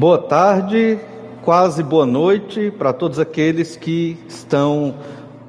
Boa tarde, quase boa noite para todos aqueles que estão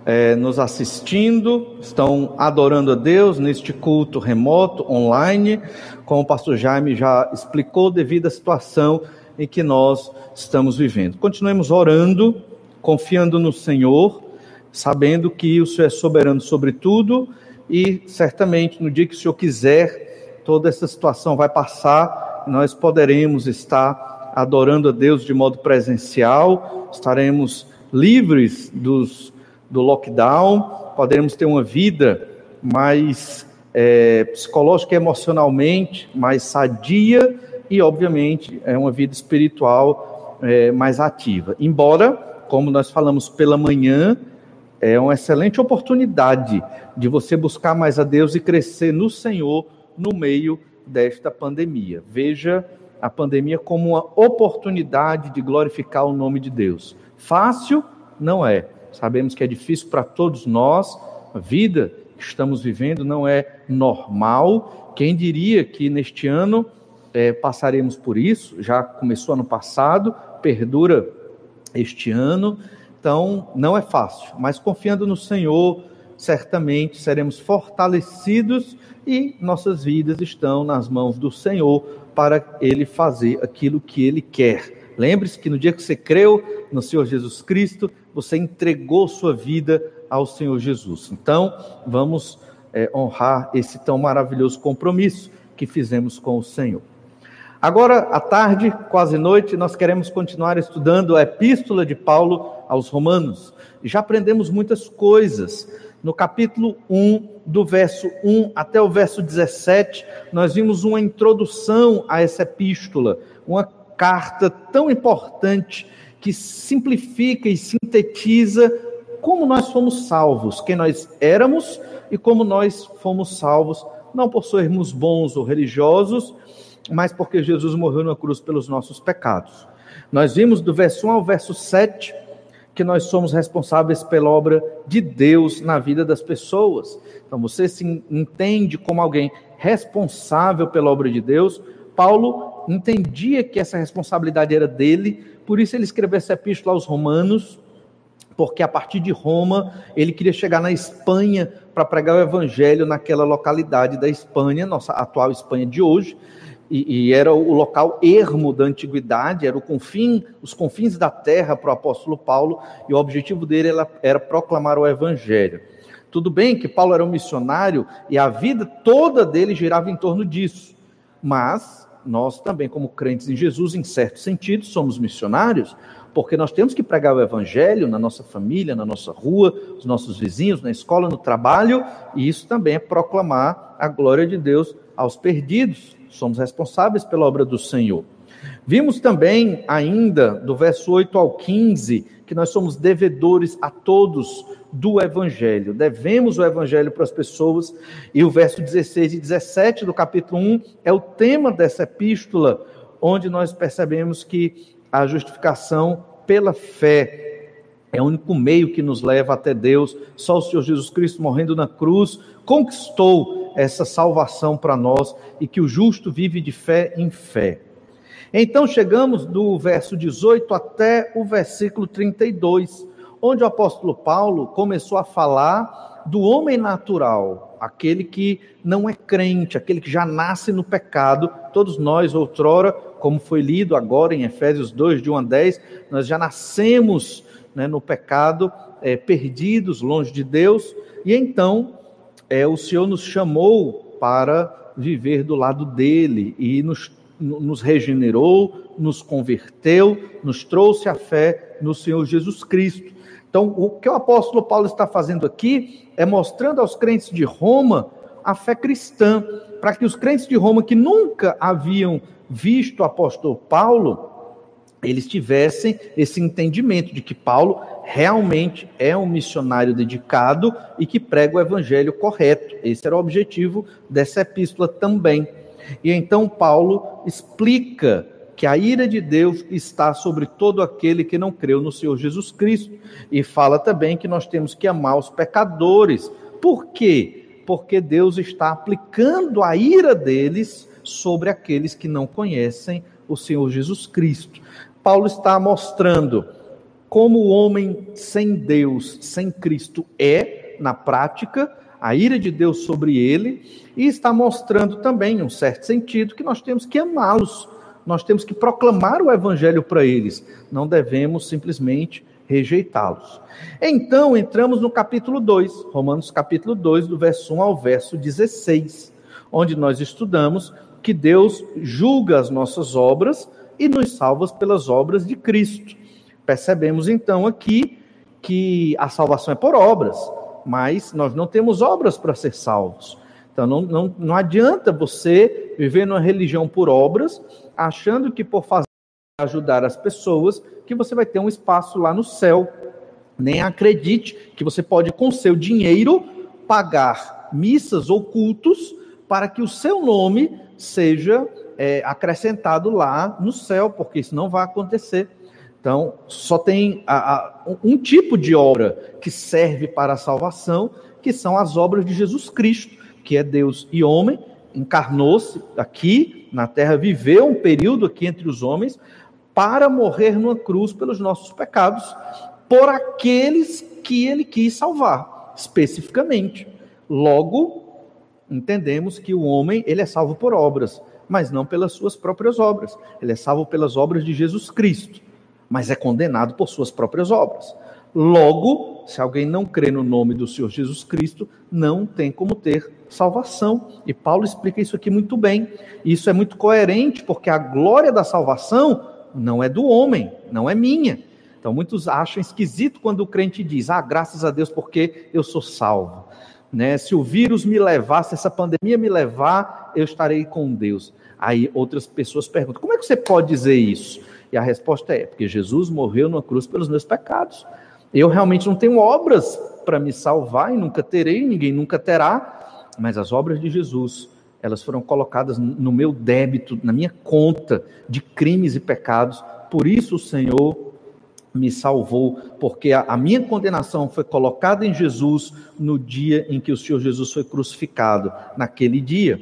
é, nos assistindo, estão adorando a Deus neste culto remoto, online, como o pastor Jaime já explicou, devido à situação em que nós estamos vivendo. Continuemos orando, confiando no Senhor, sabendo que o Senhor é soberano sobre tudo e certamente no dia que o Senhor quiser, toda essa situação vai passar, nós poderemos estar adorando a Deus de modo presencial, estaremos livres dos, do lockdown, poderemos ter uma vida mais é, psicológica e emocionalmente mais sadia e, obviamente, é uma vida espiritual é, mais ativa. Embora, como nós falamos pela manhã, é uma excelente oportunidade de você buscar mais a Deus e crescer no Senhor no meio desta pandemia. Veja a pandemia como uma oportunidade de glorificar o nome de Deus. Fácil não é. Sabemos que é difícil para todos nós. A vida que estamos vivendo não é normal. Quem diria que neste ano é, passaremos por isso? Já começou ano passado, perdura este ano. Então, não é fácil, mas confiando no Senhor, certamente seremos fortalecidos e nossas vidas estão nas mãos do Senhor para ele fazer aquilo que ele quer. Lembre-se que no dia que você creu no Senhor Jesus Cristo, você entregou sua vida ao Senhor Jesus. Então, vamos é, honrar esse tão maravilhoso compromisso que fizemos com o Senhor. Agora, à tarde, quase noite, nós queremos continuar estudando a Epístola de Paulo aos Romanos. Já aprendemos muitas coisas no capítulo 1, do verso 1 até o verso 17, nós vimos uma introdução a essa epístola, uma carta tão importante que simplifica e sintetiza como nós fomos salvos, quem nós éramos e como nós fomos salvos, não por sermos bons ou religiosos, mas porque Jesus morreu na cruz pelos nossos pecados. Nós vimos do verso 1 ao verso 7 que nós somos responsáveis pela obra de Deus na vida das pessoas. Então você se entende como alguém responsável pela obra de Deus. Paulo entendia que essa responsabilidade era dele, por isso ele escreveu essa epístola aos Romanos, porque a partir de Roma ele queria chegar na Espanha para pregar o evangelho naquela localidade da Espanha, nossa atual Espanha de hoje e, e, era o local ermo da antiguidade, era o confim, os confins da terra para o apóstolo Paulo, e o objetivo dele era, era proclamar o evangelho. Tudo bem que Paulo era um missionário e a vida toda dele girava em torno disso, mas nós também, como crentes em Jesus, em certo sentido, somos missionários, porque nós temos que pregar o evangelho na nossa família, na nossa rua, os nossos vizinhos, na escola, no trabalho, e isso também é proclamar a glória de Deus aos perdidos somos responsáveis pela obra do Senhor. Vimos também, ainda, do verso 8 ao 15, que nós somos devedores a todos do Evangelho. Devemos o Evangelho para as pessoas. E o verso 16 e 17 do capítulo 1 é o tema dessa epístola, onde nós percebemos que a justificação pela fé é o único meio que nos leva até Deus. Só o Senhor Jesus Cristo morrendo na cruz conquistou essa salvação para nós e que o justo vive de fé em fé. Então chegamos do verso 18 até o versículo 32, onde o apóstolo Paulo começou a falar do homem natural, aquele que não é crente, aquele que já nasce no pecado. Todos nós, outrora, como foi lido agora em Efésios 2, de 1 a 10, nós já nascemos né, no pecado, é, perdidos, longe de Deus, e então é, o Senhor nos chamou para viver do lado dele e nos, nos regenerou, nos converteu, nos trouxe a fé no Senhor Jesus Cristo. Então, o que o apóstolo Paulo está fazendo aqui é mostrando aos crentes de Roma a fé cristã, para que os crentes de Roma que nunca haviam visto o apóstolo Paulo eles tivessem esse entendimento de que Paulo realmente é um missionário dedicado e que prega o evangelho correto. Esse era o objetivo dessa epístola também. E então Paulo explica que a ira de Deus está sobre todo aquele que não creu no Senhor Jesus Cristo. E fala também que nós temos que amar os pecadores. Por quê? Porque Deus está aplicando a ira deles sobre aqueles que não conhecem o Senhor Jesus Cristo. Paulo está mostrando como o homem sem Deus, sem Cristo é, na prática, a ira de Deus sobre ele, e está mostrando também, em um certo sentido, que nós temos que amá-los, nós temos que proclamar o evangelho para eles, não devemos simplesmente rejeitá-los. Então, entramos no capítulo 2, Romanos capítulo 2, do verso 1 ao verso 16, onde nós estudamos que Deus julga as nossas obras e nos salva pelas obras de Cristo. Percebemos então aqui que a salvação é por obras, mas nós não temos obras para ser salvos. Então não, não, não adianta você viver numa religião por obras, achando que por fazer ajudar as pessoas, que você vai ter um espaço lá no céu. Nem acredite que você pode, com seu dinheiro, pagar missas ou cultos para que o seu nome seja é, acrescentado lá no céu, porque isso não vai acontecer. Então, só tem a, a, um tipo de obra que serve para a salvação, que são as obras de Jesus Cristo, que é Deus e homem, encarnou-se aqui na terra, viveu um período aqui entre os homens, para morrer numa cruz pelos nossos pecados, por aqueles que ele quis salvar, especificamente. Logo, entendemos que o homem ele é salvo por obras, mas não pelas suas próprias obras. Ele é salvo pelas obras de Jesus Cristo mas é condenado por suas próprias obras. Logo, se alguém não crê no nome do Senhor Jesus Cristo, não tem como ter salvação. E Paulo explica isso aqui muito bem. Isso é muito coerente, porque a glória da salvação não é do homem, não é minha. Então, muitos acham esquisito quando o crente diz: Ah, graças a Deus, porque eu sou salvo. Né? Se o vírus me levar, se essa pandemia me levar, eu estarei com Deus. Aí outras pessoas perguntam: Como é que você pode dizer isso? E a resposta é: porque Jesus morreu na cruz pelos meus pecados. Eu realmente não tenho obras para me salvar e nunca terei, ninguém nunca terá, mas as obras de Jesus, elas foram colocadas no meu débito, na minha conta de crimes e pecados. Por isso o Senhor me salvou, porque a, minha condenação foi colocada em Jesus no dia em que o Senhor Jesus foi crucificado, naquele dia.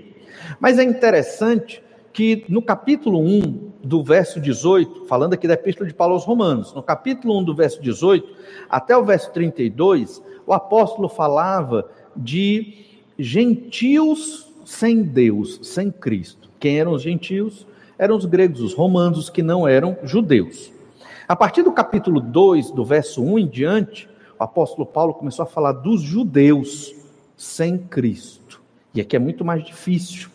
Mas é interessante que no capítulo 1, do verso 18, falando aqui da Epístola de Paulo aos Romanos, no capítulo 1 do verso 18 até o verso 32, o apóstolo falava de gentios sem Deus, sem Cristo. Quem eram os gentios? Eram os gregos, os romanos, que não eram judeus. A partir do capítulo 2, do verso 1 em diante, o apóstolo Paulo começou a falar dos judeus sem Cristo. E aqui é muito mais difícil,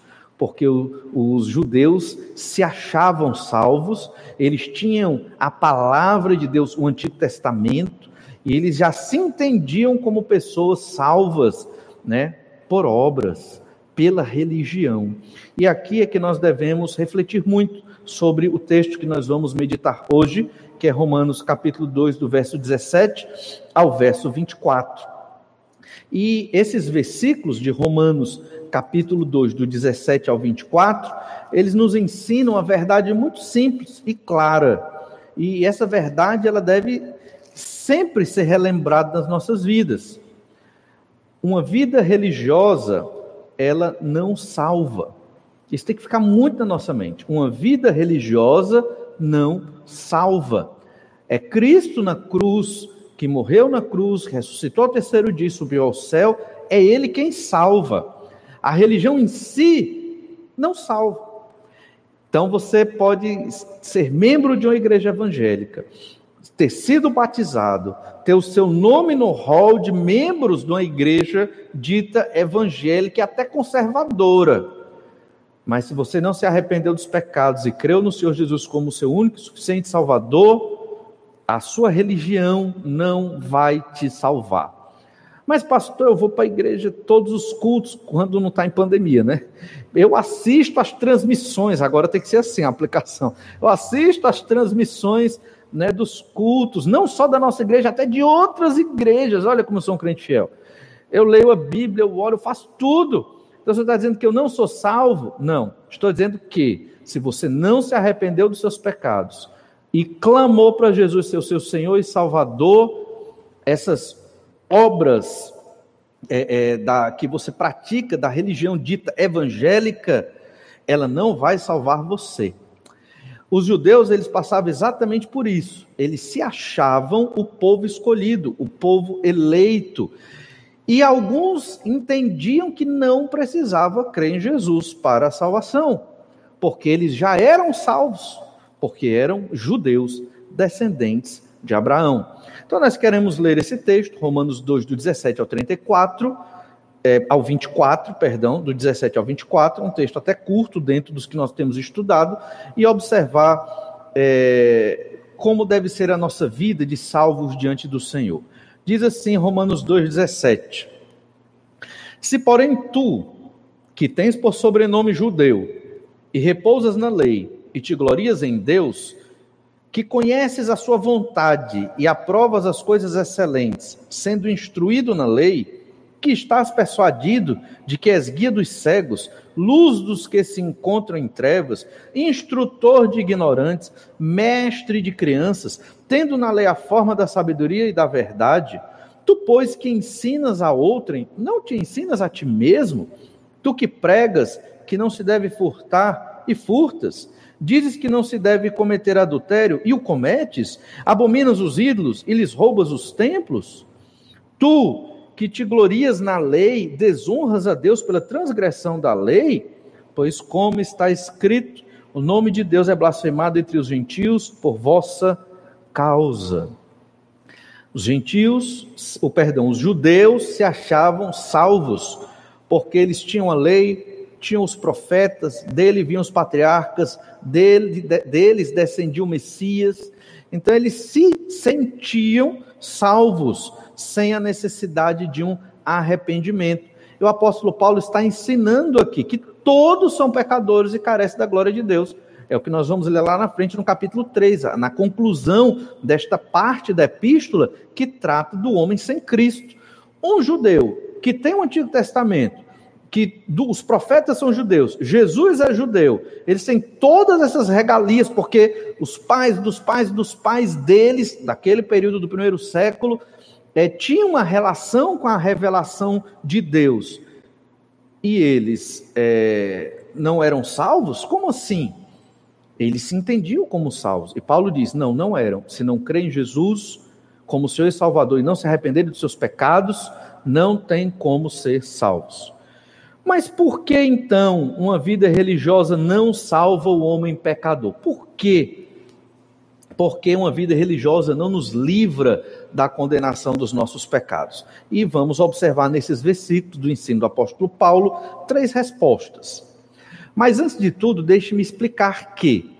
porque os judeus se achavam salvos, eles tinham a palavra de Deus, o Antigo Testamento, e eles já se entendiam como pessoas salvas, né, por obras, pela religião. E aqui é que nós devemos refletir muito sobre o texto que nós vamos meditar hoje, que é Romanos capítulo 2, do verso 17 ao verso 24. E esses versículos de Romanos capítulo 2, do 17 ao 24, eles nos ensinam a verdade muito simples e clara. E essa verdade ela deve sempre ser relembrada nas nossas vidas. Uma vida religiosa, ela não salva. Isso tem que ficar muito na nossa mente. Uma vida religiosa não salva. É Cristo na cruz, que morreu na cruz, ressuscitou ao terceiro dia, subiu ao céu, é Ele quem salva. A religião em si não salva. Então você pode ser membro de uma igreja evangélica, ter sido batizado, ter o seu nome no hall de membros de uma igreja dita evangélica e até conservadora. Mas se você não se arrependeu dos pecados e creu no Senhor Jesus como seu único e suficiente Salvador, a sua religião não vai te salvar. Mas, pastor, eu vou para a igreja todos os cultos quando não está em pandemia, né? Eu assisto as transmissões, agora tem que ser assim a aplicação. Eu assisto as transmissões né, dos cultos, não só da nossa igreja, até de outras igrejas. Olha como eu sou um crente fiel. Eu leio a Bíblia, eu oro, eu faço tudo. Então você está dizendo que eu não sou salvo? Não. Estou dizendo que se você não se arrependeu dos seus pecados e clamou para Jesus ser o seu Senhor e Salvador, essas obras é, é, da, que você pratica da religião dita evangélica, ela não vai salvar você. Os judeus, eles passavam exatamente por isso. Eles se achavam o povo escolhido, o povo eleito. E alguns entendiam que não precisava crer em Jesus para a salvação, porque eles já eram salvos, porque eram judeus descendentes de Abraão. Então nós queremos ler esse texto, Romanos 2, do 17 ao 34, é, ao 24, perdão, do 17 ao 24, um texto até curto dentro dos que nós temos estudado, e observar é, como deve ser a nossa vida de salvos diante do Senhor. Diz assim Romanos 2,17: Se, porém, tu, que tens por sobrenome judeu, e repousas na lei, e te glorias em Deus, que conheces a sua vontade e aprovas as coisas excelentes, sendo instruído na lei, que estás persuadido de que és guia dos cegos, luz dos que se encontram em trevas, instrutor de ignorantes, mestre de crianças, tendo na lei a forma da sabedoria e da verdade, tu, pois, que ensinas a outrem, não te ensinas a ti mesmo? Tu que pregas que não se deve furtar e furtas, dizes que não se deve cometer adultério e o cometes, abominas os ídolos e lhes roubas os templos? Tu, que te glorias na lei, desonras a Deus pela transgressão da lei? Pois, como está escrito, o nome de Deus é blasfemado entre os gentios por vossa causa. Os gentios, o perdão, os judeus se achavam salvos, porque eles tinham a lei, tinham os profetas, dele vinham os patriarcas, dele, de, deles descendia o Messias. Então eles se sentiam salvos sem a necessidade de um arrependimento. E o apóstolo Paulo está ensinando aqui que todos são pecadores e carecem da glória de Deus. É o que nós vamos ler lá na frente no capítulo 3, na conclusão desta parte da epístola que trata do homem sem Cristo. Um judeu que tem o Antigo Testamento, que os profetas são judeus, Jesus é judeu, eles têm todas essas regalias, porque os pais dos pais dos pais deles, daquele período do primeiro século, é, tinha uma relação com a revelação de Deus e eles é, não eram salvos? Como assim? Eles se entendiam como salvos. E Paulo diz: não, não eram. Se não crê em Jesus como Senhor e Salvador e não se arrependerem dos seus pecados, não tem como ser salvos. Mas por que então uma vida religiosa não salva o homem pecador? Por quê? porque uma vida religiosa não nos livra da condenação dos nossos pecados. E vamos observar nesses versículos do ensino do apóstolo Paulo três respostas. Mas antes de tudo, deixe-me explicar que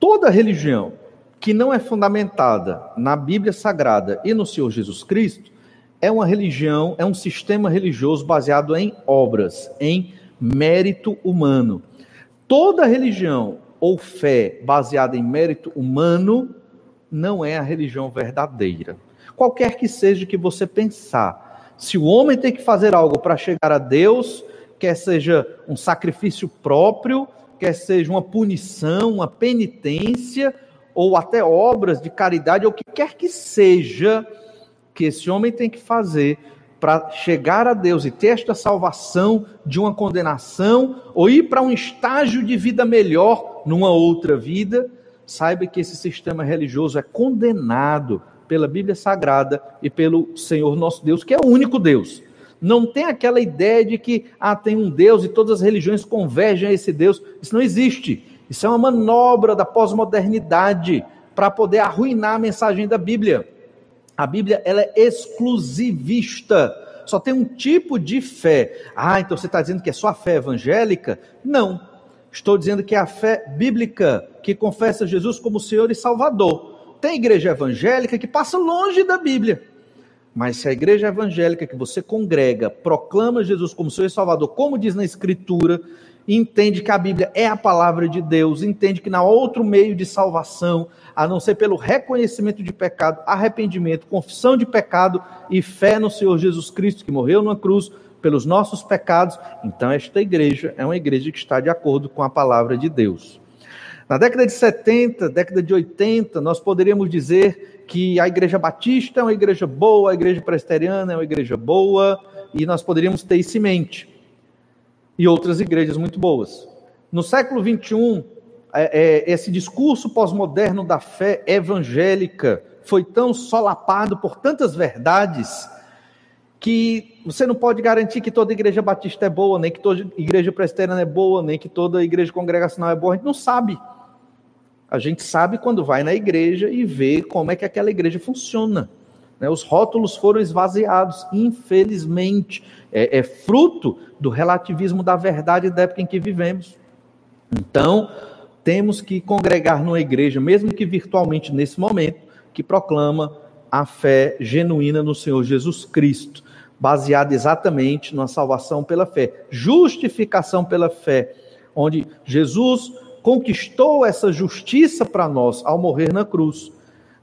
toda religião que não é fundamentada na Bíblia Sagrada e no Senhor Jesus Cristo é uma religião, é um sistema religioso baseado em obras, em mérito humano. Toda religião ou fé baseada em mérito humano não é a religião verdadeira. Qualquer que seja que você pensar, se o homem tem que fazer algo para chegar a Deus, quer seja um sacrifício próprio, quer seja uma punição, uma penitência, ou até obras de caridade, ou o que quer que seja que esse homem tem que fazer para chegar a Deus e ter esta salvação de uma condenação, ou ir para um estágio de vida melhor numa outra vida, saiba que esse sistema religioso é condenado pela Bíblia Sagrada e pelo Senhor nosso Deus, que é o único Deus. Não tem aquela ideia de que ah, tem um Deus e todas as religiões convergem a esse Deus. Isso não existe. Isso é uma manobra da pós-modernidade para poder arruinar a mensagem da Bíblia. A Bíblia ela é exclusivista. Só tem um tipo de fé. Ah, então você está dizendo que é só a fé evangélica? Não. Estou dizendo que é a fé bíblica que confessa Jesus como Senhor e Salvador. Tem igreja evangélica que passa longe da Bíblia. Mas se a igreja evangélica que você congrega proclama Jesus como e Salvador, como diz na Escritura, entende que a Bíblia é a palavra de Deus, entende que não há outro meio de salvação, a não ser pelo reconhecimento de pecado, arrependimento, confissão de pecado e fé no Senhor Jesus Cristo, que morreu numa cruz pelos nossos pecados, então esta igreja é uma igreja que está de acordo com a palavra de Deus. Na década de 70, década de 80, nós poderíamos dizer que a igreja batista é uma igreja boa, a igreja presbiteriana é uma igreja boa, e nós poderíamos ter isso em mente. e outras igrejas muito boas. No século XXI, é, é, esse discurso pós-moderno da fé evangélica foi tão solapado por tantas verdades que você não pode garantir que toda igreja batista é boa, nem que toda igreja presbiteriana é boa, nem que toda igreja congregacional é boa. A gente não sabe. A gente sabe quando vai na igreja e vê como é que aquela igreja funciona. Né? Os rótulos foram esvaziados, infelizmente. É, é fruto do relativismo da verdade da época em que vivemos. Então, temos que congregar numa igreja, mesmo que virtualmente nesse momento, que proclama a fé genuína no Senhor Jesus Cristo, baseada exatamente na salvação pela fé, justificação pela fé, onde Jesus conquistou essa justiça para nós ao morrer na cruz,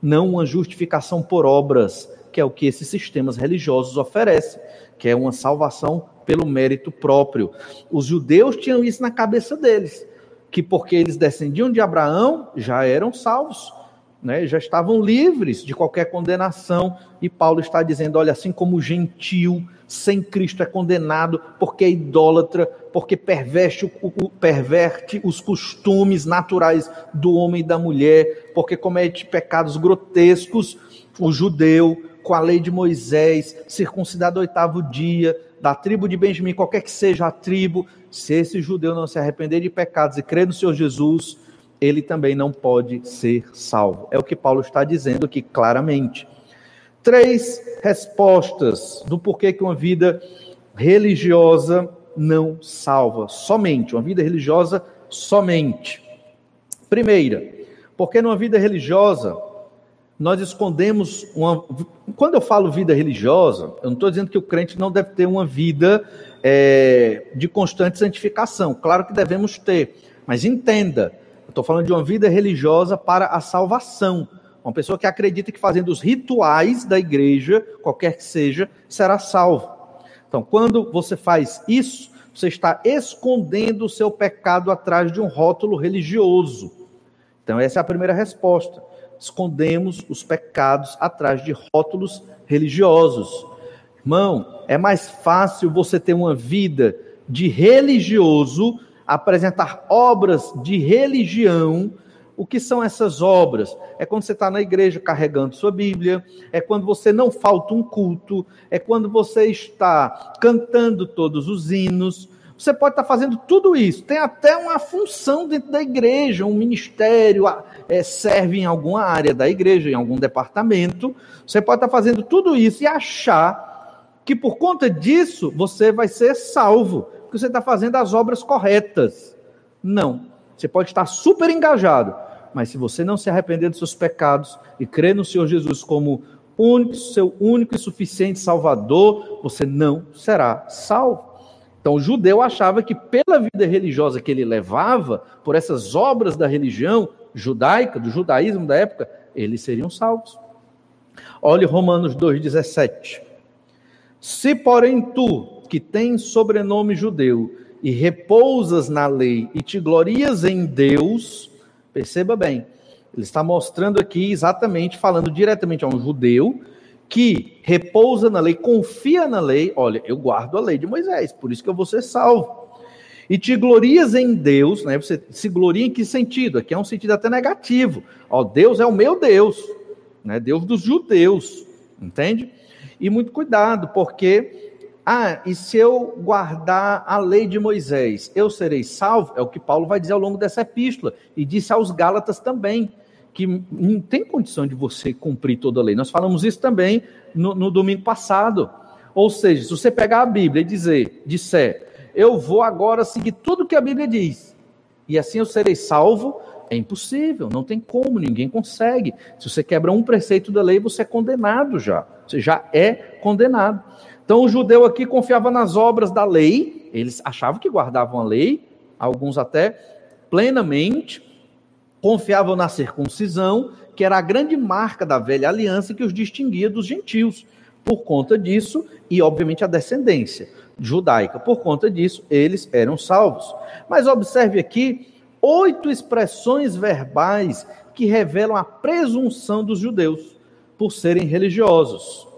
não uma justificação por obras, que é o que esses sistemas religiosos oferecem, que é uma salvação pelo mérito próprio. Os judeus tinham isso na cabeça deles, que porque eles descendiam de Abraão, já eram salvos, né? já estavam livres de qualquer condenação, e Paulo está dizendo: olha, assim como o gentil sem Cristo é condenado porque é idólatra, porque perverte, perverte os costumes naturais do homem e da mulher, porque comete pecados grotescos. O judeu, com a lei de Moisés, circuncidado oitavo dia, da tribo de Benjamim, qualquer que seja a tribo, se esse judeu não se arrepender de pecados e crer no Senhor Jesus, ele também não pode ser salvo. É o que Paulo está dizendo aqui claramente três respostas do porquê que uma vida religiosa não salva. Somente, uma vida religiosa somente. Primeira, porque numa vida religiosa nós escondemos uma. Quando eu falo vida religiosa, eu não estou dizendo que o crente não deve ter uma vida é, de constante santificação. Claro que devemos ter, mas entenda, eu estou falando de uma vida religiosa para a salvação uma pessoa que acredita que fazendo os rituais da igreja, qualquer que seja, será salvo. Então, quando você faz isso, você está escondendo o seu pecado atrás de um rótulo religioso. Então, essa é a primeira resposta. Escondemos os pecados atrás de rótulos religiosos. Irmão, é mais fácil você ter uma vida de religioso, apresentar obras de religião, o que são essas obras? É quando você está na igreja carregando sua Bíblia, é quando você não falta um culto, é quando você está cantando todos os hinos. Você pode estar fazendo tudo isso. Tem até uma função dentro da igreja, um ministério, é, serve em alguma área da igreja, em algum departamento. Você pode estar fazendo tudo isso e achar que por conta disso você vai ser salvo, porque você está fazendo as obras corretas. Não. Você pode estar super engajado, mas se você não se arrepender dos seus pecados e crer no Senhor Jesus como único, seu único e suficiente Salvador, você não será salvo. Então, o judeu achava que pela vida religiosa que ele levava, por essas obras da religião judaica, do judaísmo da época, eles seriam salvos. Olhe Romanos 2,17. Se, porém, tu, que tens sobrenome judeu, e repousas na lei e te glorias em Deus, perceba bem, ele está mostrando aqui exatamente, falando diretamente a um judeu que repousa na lei, confia na lei, olha, eu guardo a lei de Moisés, por isso que eu vou ser salvo. E te glorias em Deus, né? Você se gloria em que sentido? Aqui é um sentido até negativo. Ó, Deus é o meu Deus, né? Deus dos judeus, entende? E muito cuidado, porque ah, e se eu guardar a lei de Moisés, eu serei salvo? É o que Paulo vai dizer ao longo dessa epístola. E disse aos Gálatas também, que não tem condição de você cumprir toda a lei. Nós falamos isso também no, no domingo passado. Ou seja, se você pegar a Bíblia e dizer, disser, eu vou agora seguir tudo que a Bíblia diz, e assim eu serei salvo, é impossível, não tem como, ninguém consegue. Se você quebra um preceito da lei, você é condenado já. Você já é condenado. Então o judeu aqui confiava nas obras da lei, eles achavam que guardavam a lei, alguns até plenamente, confiavam na circuncisão, que era a grande marca da velha aliança que os distinguia dos gentios. Por conta disso, e obviamente a descendência judaica, por conta disso, eles eram salvos. Mas observe aqui oito expressões verbais que revelam a presunção dos judeus por serem religiosos.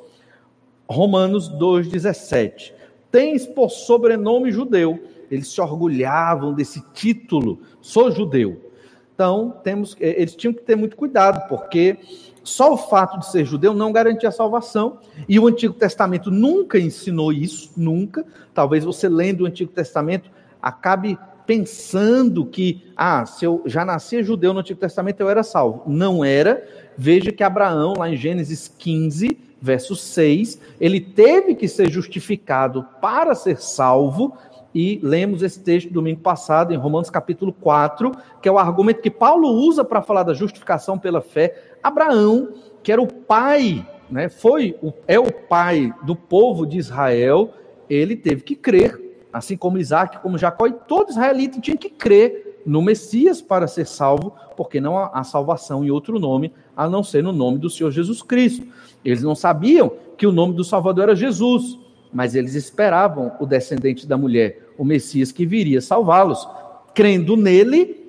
Romanos 2,17. Tens por sobrenome judeu, eles se orgulhavam desse título, sou judeu. Então, temos, eh, eles tinham que ter muito cuidado, porque só o fato de ser judeu não garantia a salvação, e o Antigo Testamento nunca ensinou isso, nunca. Talvez você lendo o Antigo Testamento acabe pensando que, ah, se eu já nascia judeu no Antigo Testamento, eu era salvo. Não era. Veja que Abraão, lá em Gênesis 15, verso 6, ele teve que ser justificado para ser salvo, e lemos esse texto domingo passado, em Romanos capítulo 4, que é o argumento que Paulo usa para falar da justificação pela fé. Abraão, que era o pai, né, foi, é o pai do povo de Israel, ele teve que crer assim como Isaac, como Jacó, e todo israelita tinha que crer no Messias para ser salvo, porque não há salvação em outro nome, a não ser no nome do Senhor Jesus Cristo. Eles não sabiam que o nome do Salvador era Jesus, mas eles esperavam o descendente da mulher, o Messias que viria salvá-los, crendo nele,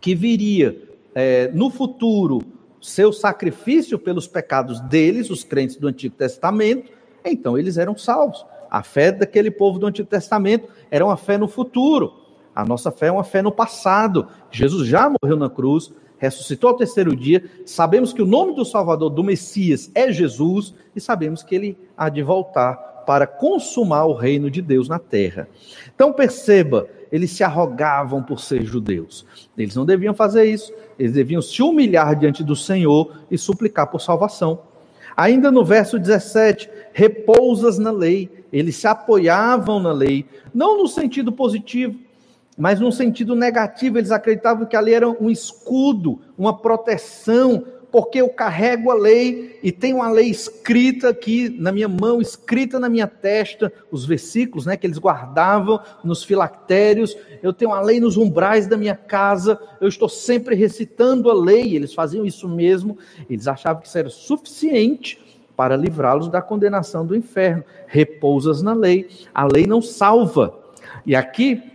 que viria é, no futuro seu sacrifício pelos pecados deles, os crentes do Antigo Testamento, então eles eram salvos. A fé daquele povo do Antigo Testamento era uma fé no futuro. A nossa fé é uma fé no passado. Jesus já morreu na cruz, ressuscitou ao terceiro dia. Sabemos que o nome do Salvador, do Messias, é Jesus e sabemos que ele há de voltar para consumar o reino de Deus na terra. Então perceba, eles se arrogavam por ser judeus. Eles não deviam fazer isso. Eles deviam se humilhar diante do Senhor e suplicar por salvação. Ainda no verso 17, repousas na lei. Eles se apoiavam na lei, não no sentido positivo, mas no sentido negativo. Eles acreditavam que a lei era um escudo, uma proteção porque eu carrego a lei e tenho a lei escrita aqui na minha mão, escrita na minha testa, os versículos né, que eles guardavam nos filactérios, eu tenho a lei nos umbrais da minha casa, eu estou sempre recitando a lei, eles faziam isso mesmo, eles achavam que isso era suficiente para livrá-los da condenação do inferno. Repousas na lei, a lei não salva. E aqui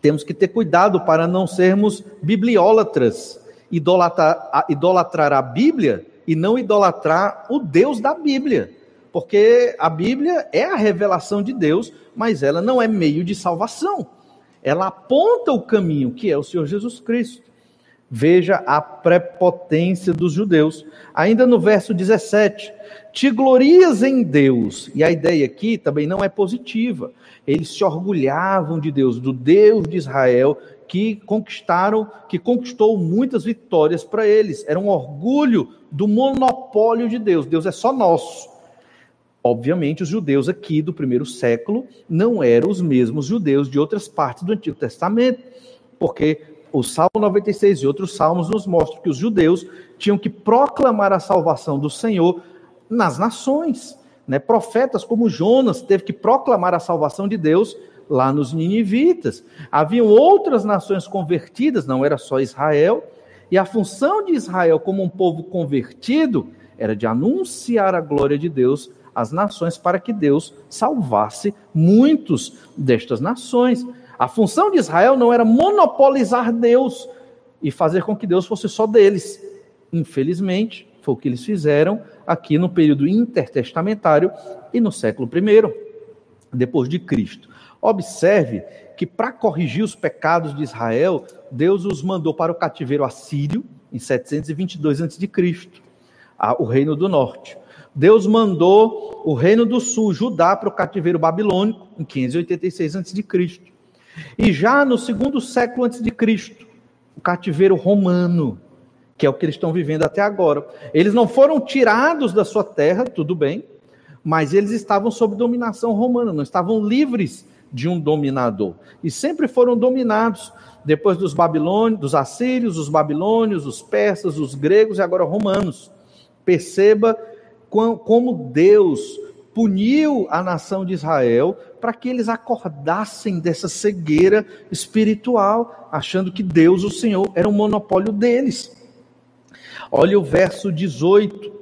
temos que ter cuidado para não sermos bibliólatras idolatrar, idolatrar a Bíblia e não idolatrar o Deus da Bíblia. Porque a Bíblia é a revelação de Deus, mas ela não é meio de salvação. Ela aponta o caminho, que é o Senhor Jesus Cristo. Veja a prepotência dos judeus. Ainda no verso 17, te glorias em Deus. E a ideia aqui também não é positiva. Eles se orgulhavam de Deus, do Deus de Israel, que conquistaram, que conquistou muitas vitórias para eles. Era um orgulho do monopólio de Deus. Deus é só nosso. Obviamente, os judeus aqui do primeiro século não eram os mesmos judeus de outras partes do Antigo Testamento, porque o Salmo 96 e outros salmos nos mostram que os judeus tinham que proclamar a salvação do Senhor nas nações. Né? Profetas como Jonas teve que proclamar a salvação de Deus lá nos ninivitas. Haviam outras nações convertidas, não era só Israel, e a função de Israel como um povo convertido era de anunciar a glória de Deus às nações para que Deus salvasse muitos destas nações. A função de Israel não era monopolizar Deus e fazer com que Deus fosse só deles. Infelizmente, foi o que eles fizeram aqui no período intertestamentário e no século I, depois de Cristo. Observe que para corrigir os pecados de Israel, Deus os mandou para o cativeiro assírio em 722 a.C., o reino do norte. Deus mandou o reino do sul, Judá, para o cativeiro babilônico em 586 a.C. E já no segundo século antes de Cristo, o cativeiro romano, que é o que eles estão vivendo até agora. Eles não foram tirados da sua terra, tudo bem, mas eles estavam sob dominação romana, não estavam livres de um dominador. E sempre foram dominados depois dos babilônios, dos assírios, os babilônios, os persas, os gregos e agora romanos. Perceba como Deus puniu a nação de Israel para que eles acordassem dessa cegueira espiritual, achando que Deus, o Senhor, era um monopólio deles. Olha o verso 18,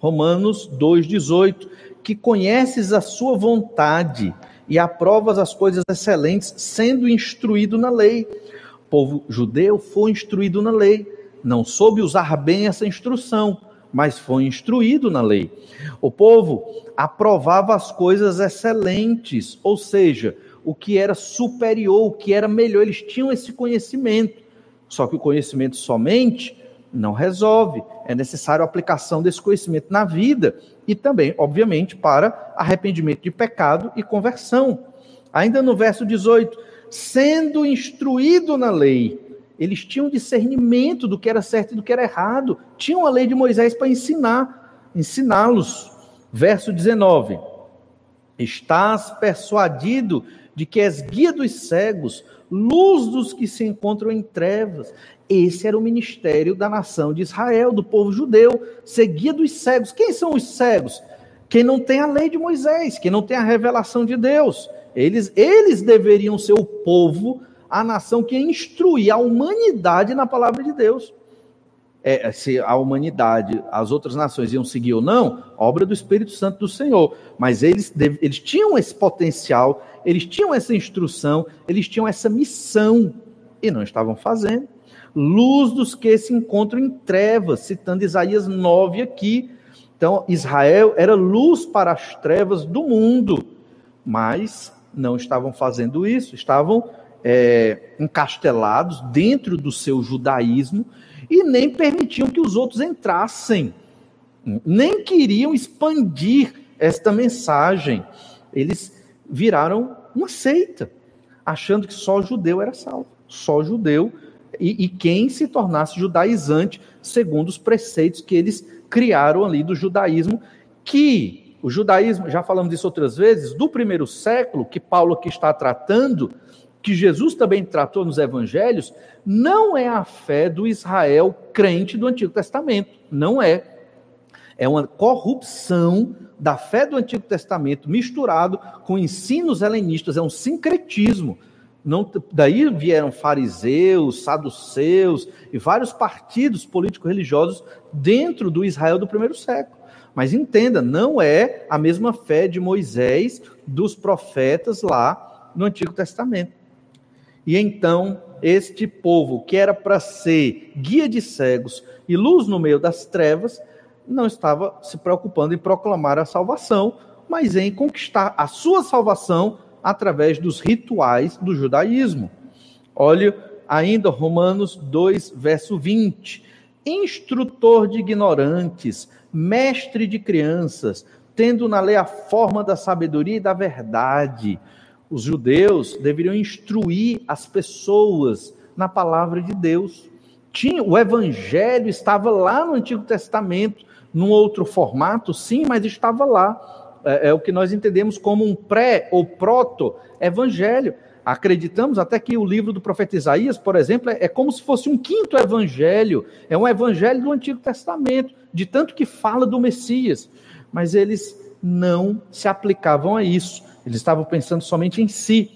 Romanos 2:18, que conheces a sua vontade e aprovas as coisas excelentes, sendo instruído na lei. O povo judeu foi instruído na lei, não soube usar bem essa instrução, mas foi instruído na lei. O povo aprovava as coisas excelentes, ou seja, o que era superior, o que era melhor. Eles tinham esse conhecimento. Só que o conhecimento somente não resolve. É necessário a aplicação desse conhecimento na vida e também, obviamente, para arrependimento de pecado e conversão. Ainda no verso 18, sendo instruído na lei, eles tinham discernimento do que era certo e do que era errado. Tinham a lei de Moisés para ensinar, ensiná-los. Verso 19: Estás persuadido de que és guia dos cegos, luz dos que se encontram em trevas. Esse era o ministério da nação de Israel, do povo judeu, ser guia dos cegos. Quem são os cegos? Quem não tem a lei de Moisés, quem não tem a revelação de Deus. Eles, eles deveriam ser o povo a nação que instruía a humanidade na palavra de Deus. É, se a humanidade, as outras nações iam seguir ou não, obra do Espírito Santo do Senhor. Mas eles, eles tinham esse potencial, eles tinham essa instrução, eles tinham essa missão e não estavam fazendo. Luz dos que se encontram em trevas, citando Isaías 9 aqui. Então, Israel era luz para as trevas do mundo, mas não estavam fazendo isso, estavam é, encastelados dentro do seu judaísmo e nem permitiam que os outros entrassem, nem queriam expandir esta mensagem. Eles viraram uma seita, achando que só judeu era salvo, só judeu e, e quem se tornasse judaizante segundo os preceitos que eles criaram ali do judaísmo, que o judaísmo, já falamos disso outras vezes, do primeiro século, que Paulo aqui está tratando, que Jesus também tratou nos evangelhos, não é a fé do Israel crente do Antigo Testamento. Não é. É uma corrupção da fé do Antigo Testamento misturado com ensinos helenistas, é um sincretismo. Não, daí vieram fariseus, saduceus e vários partidos político-religiosos dentro do Israel do primeiro século. Mas entenda, não é a mesma fé de Moisés, dos profetas lá no Antigo Testamento. E então, este povo, que era para ser guia de cegos e luz no meio das trevas, não estava se preocupando em proclamar a salvação, mas em conquistar a sua salvação através dos rituais do judaísmo. Olha ainda Romanos 2, verso 20. Instrutor de ignorantes, mestre de crianças, tendo na lei a forma da sabedoria e da verdade os judeus deveriam instruir as pessoas na palavra de Deus. Tinha, o evangelho estava lá no Antigo Testamento, num outro formato, sim, mas estava lá. É, é o que nós entendemos como um pré ou proto-evangelho. Acreditamos até que o livro do profeta Isaías, por exemplo, é, é como se fosse um quinto evangelho, é um evangelho do Antigo Testamento, de tanto que fala do Messias. Mas eles não se aplicavam a isso. Eles estavam pensando somente em si.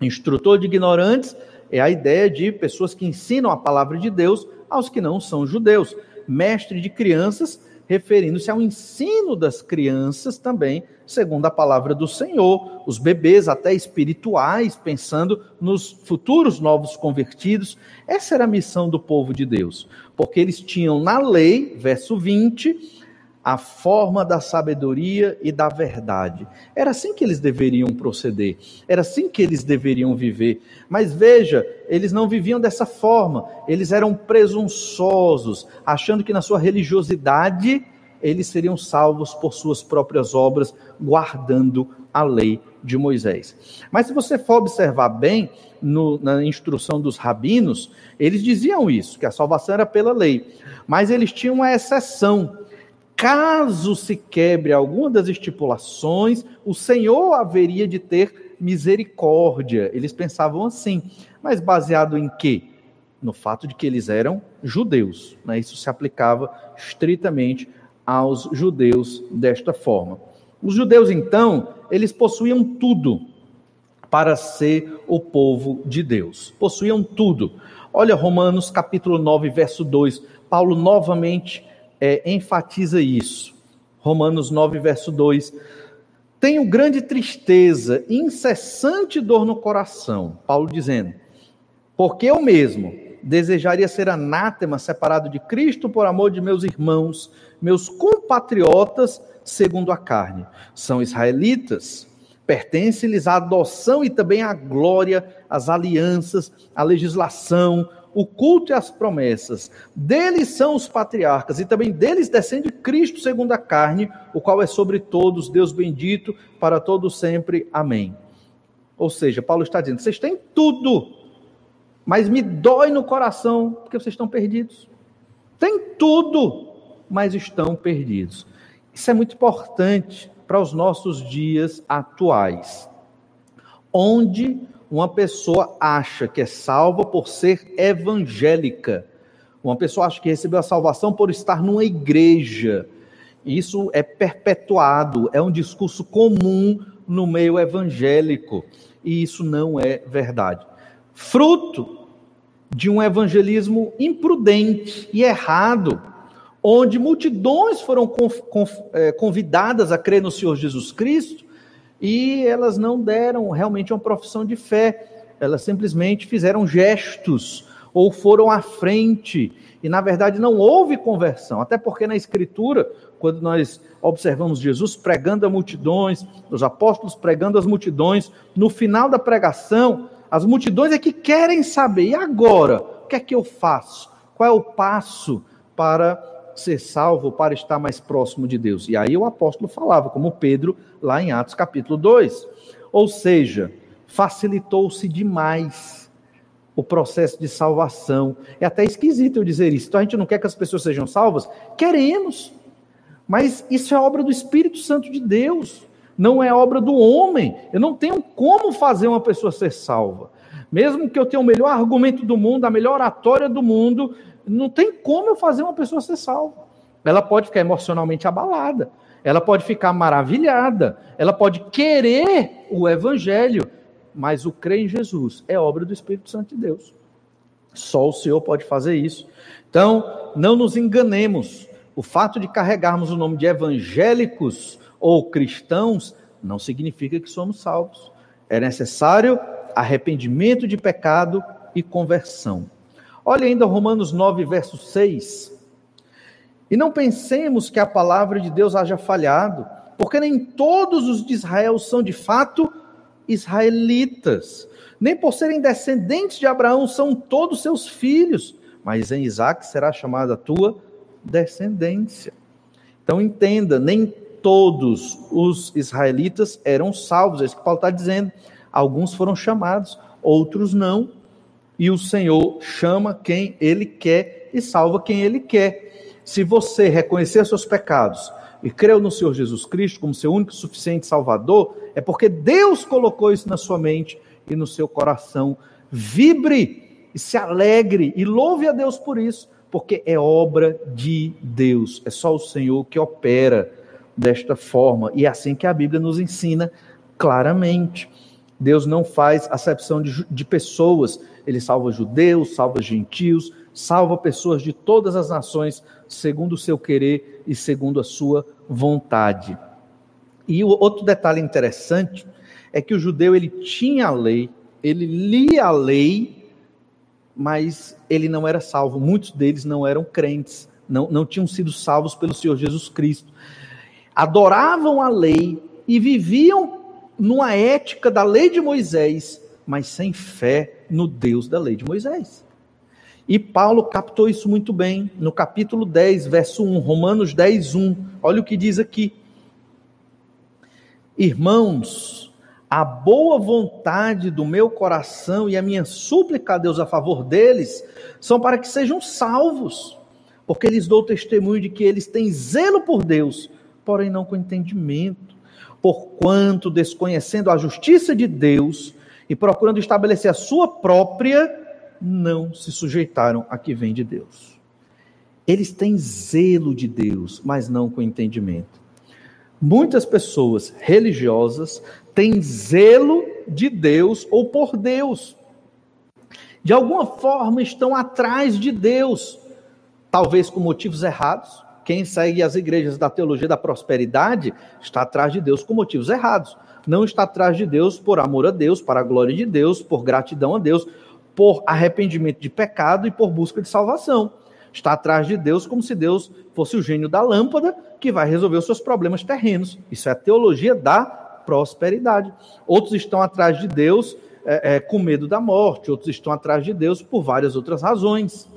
Instrutor de ignorantes é a ideia de pessoas que ensinam a palavra de Deus aos que não são judeus. Mestre de crianças, referindo-se ao ensino das crianças também, segundo a palavra do Senhor, os bebês até espirituais, pensando nos futuros novos convertidos. Essa era a missão do povo de Deus, porque eles tinham na lei, verso 20, a forma da sabedoria e da verdade. Era assim que eles deveriam proceder, era assim que eles deveriam viver. Mas veja, eles não viviam dessa forma, eles eram presunçosos, achando que na sua religiosidade eles seriam salvos por suas próprias obras, guardando a lei de Moisés. Mas se você for observar bem, no, na instrução dos rabinos, eles diziam isso, que a salvação era pela lei. Mas eles tinham uma exceção caso se quebre alguma das estipulações, o Senhor haveria de ter misericórdia. Eles pensavam assim, mas baseado em quê? No fato de que eles eram judeus. Né? Isso se aplicava estritamente aos judeus desta forma. Os judeus, então, eles possuíam tudo para ser o povo de Deus. Possuíam tudo. Olha Romanos capítulo 9, verso 2. Paulo novamente é, enfatiza isso. Romanos 9, verso 2. Tenho grande tristeza, incessante dor no coração. Paulo dizendo, porque eu mesmo desejaria ser anátema, separado de Cristo por amor de meus irmãos, meus compatriotas, segundo a carne. São israelitas, Pertence-lhes a adoção e também a glória, as alianças, a legislação, o culto e as promessas. Deles são os patriarcas, e também deles descende Cristo segundo a carne, o qual é sobre todos, Deus bendito, para todos sempre. Amém. Ou seja, Paulo está dizendo: vocês têm tudo, mas me dói no coração porque vocês estão perdidos. Tem tudo, mas estão perdidos. Isso é muito importante para os nossos dias atuais, onde uma pessoa acha que é salva por ser evangélica. Uma pessoa acha que recebeu a salvação por estar numa igreja. Isso é perpetuado, é um discurso comum no meio evangélico. E isso não é verdade. Fruto de um evangelismo imprudente e errado, onde multidões foram é, convidadas a crer no Senhor Jesus Cristo e elas não deram realmente uma profissão de fé, elas simplesmente fizeram gestos ou foram à frente e na verdade não houve conversão, até porque na Escritura, quando nós observamos Jesus pregando a multidões, os apóstolos pregando as multidões, no final da pregação, as multidões é que querem saber, e agora? O que é que eu faço? Qual é o passo para ser salvo, para estar mais próximo de Deus. E aí o apóstolo falava, como Pedro, lá em Atos capítulo 2. Ou seja, facilitou-se demais o processo de salvação. É até esquisito eu dizer isso. Então a gente não quer que as pessoas sejam salvas? Queremos. Mas isso é obra do Espírito Santo de Deus, não é obra do homem. Eu não tenho como fazer uma pessoa ser salva. Mesmo que eu tenha o melhor argumento do mundo, a melhor oratória do mundo, não tem como eu fazer uma pessoa ser salva. Ela pode ficar emocionalmente abalada, ela pode ficar maravilhada, ela pode querer o evangelho, mas o crer em Jesus é obra do Espírito Santo de Deus. Só o Senhor pode fazer isso. Então, não nos enganemos. O fato de carregarmos o nome de evangélicos ou cristãos não significa que somos salvos. É necessário arrependimento de pecado e conversão. Olha ainda Romanos 9, verso 6. E não pensemos que a palavra de Deus haja falhado, porque nem todos os de Israel são de fato israelitas, nem por serem descendentes de Abraão são todos seus filhos, mas em Isaac será chamada a tua descendência. Então entenda, nem todos os israelitas eram salvos, é isso que Paulo está dizendo. Alguns foram chamados, outros não e o Senhor chama quem Ele quer e salva quem Ele quer. Se você reconhecer seus pecados e creu no Senhor Jesus Cristo como seu único e suficiente Salvador, é porque Deus colocou isso na sua mente e no seu coração. Vibre e se alegre e louve a Deus por isso, porque é obra de Deus. É só o Senhor que opera desta forma e é assim que a Bíblia nos ensina claramente. Deus não faz acepção de, de pessoas, ele salva judeus, salva gentios, salva pessoas de todas as nações, segundo o seu querer e segundo a sua vontade. E o outro detalhe interessante é que o judeu ele tinha a lei, ele lia a lei, mas ele não era salvo. Muitos deles não eram crentes, não, não tinham sido salvos pelo Senhor Jesus Cristo. Adoravam a lei e viviam numa ética da lei de Moisés, mas sem fé no Deus da lei de Moisés. E Paulo captou isso muito bem no capítulo 10, verso 1, Romanos 10, 1. Olha o que diz aqui. Irmãos, a boa vontade do meu coração e a minha súplica a Deus a favor deles são para que sejam salvos, porque lhes dou testemunho de que eles têm zelo por Deus, porém não com entendimento. Porquanto, desconhecendo a justiça de Deus, e procurando estabelecer a sua própria, não se sujeitaram a que vem de Deus. Eles têm zelo de Deus, mas não com entendimento. Muitas pessoas religiosas têm zelo de Deus ou por Deus. De alguma forma estão atrás de Deus, talvez com motivos errados. Quem segue as igrejas da teologia da prosperidade está atrás de Deus com motivos errados não está atrás de Deus por amor a Deus, para a glória de Deus, por gratidão a Deus, por arrependimento de pecado e por busca de salvação. Está atrás de Deus como se Deus fosse o gênio da lâmpada que vai resolver os seus problemas terrenos. Isso é a teologia da prosperidade. Outros estão atrás de Deus é, é, com medo da morte, outros estão atrás de Deus por várias outras razões.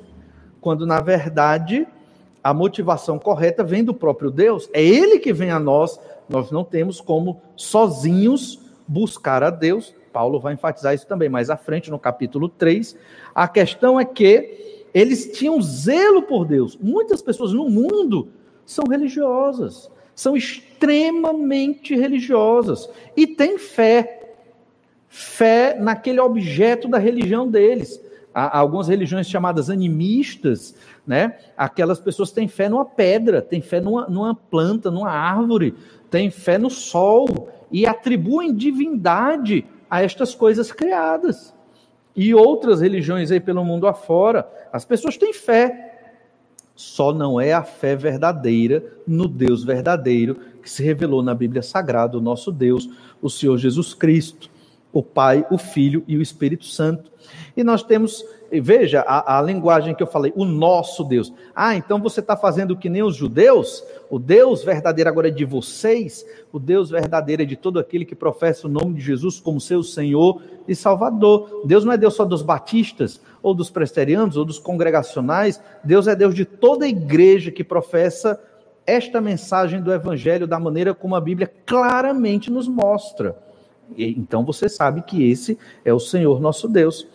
Quando, na verdade, a motivação correta vem do próprio Deus, é Ele que vem a nós, nós não temos como sozinhos buscar a Deus. Paulo vai enfatizar isso também mais à frente, no capítulo 3. A questão é que eles tinham zelo por Deus. Muitas pessoas no mundo são religiosas, são extremamente religiosas e têm fé. Fé naquele objeto da religião deles. Há algumas religiões chamadas animistas, né? Aquelas pessoas têm fé numa pedra, têm fé numa, numa planta, numa árvore, têm fé no sol e atribuem divindade a estas coisas criadas. E outras religiões aí pelo mundo afora, as pessoas têm fé, só não é a fé verdadeira no Deus verdadeiro que se revelou na Bíblia Sagrada, o nosso Deus, o Senhor Jesus Cristo, o Pai, o Filho e o Espírito Santo. E nós temos, veja a, a linguagem que eu falei, o nosso Deus. Ah, então você está fazendo que nem os judeus? O Deus verdadeiro agora é de vocês, o Deus verdadeiro é de todo aquele que professa o nome de Jesus como seu Senhor e Salvador. Deus não é Deus só dos batistas, ou dos presterianos, ou dos congregacionais. Deus é Deus de toda a igreja que professa esta mensagem do Evangelho da maneira como a Bíblia claramente nos mostra. Então você sabe que esse é o Senhor nosso Deus.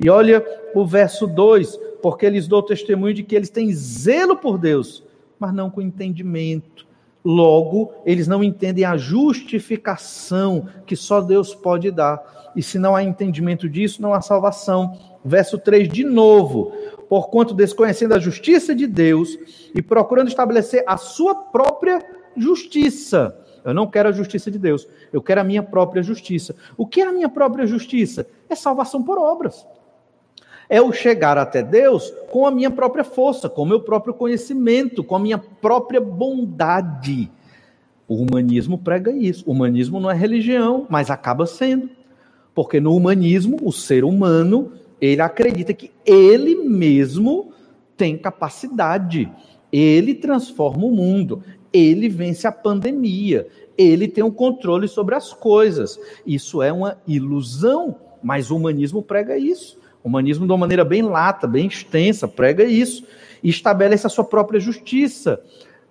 E olha o verso 2: porque eles dão testemunho de que eles têm zelo por Deus, mas não com entendimento. Logo, eles não entendem a justificação que só Deus pode dar. E se não há entendimento disso, não há salvação. Verso 3 de novo. Porquanto desconhecendo a justiça de Deus e procurando estabelecer a sua própria justiça. Eu não quero a justiça de Deus, eu quero a minha própria justiça. O que é a minha própria justiça? É salvação por obras é o chegar até Deus com a minha própria força, com o meu próprio conhecimento, com a minha própria bondade. O humanismo prega isso. O humanismo não é religião, mas acaba sendo. Porque no humanismo, o ser humano, ele acredita que ele mesmo tem capacidade. Ele transforma o mundo, ele vence a pandemia, ele tem o um controle sobre as coisas. Isso é uma ilusão, mas o humanismo prega isso. O humanismo, de uma maneira bem lata, bem extensa, prega isso e estabelece a sua própria justiça.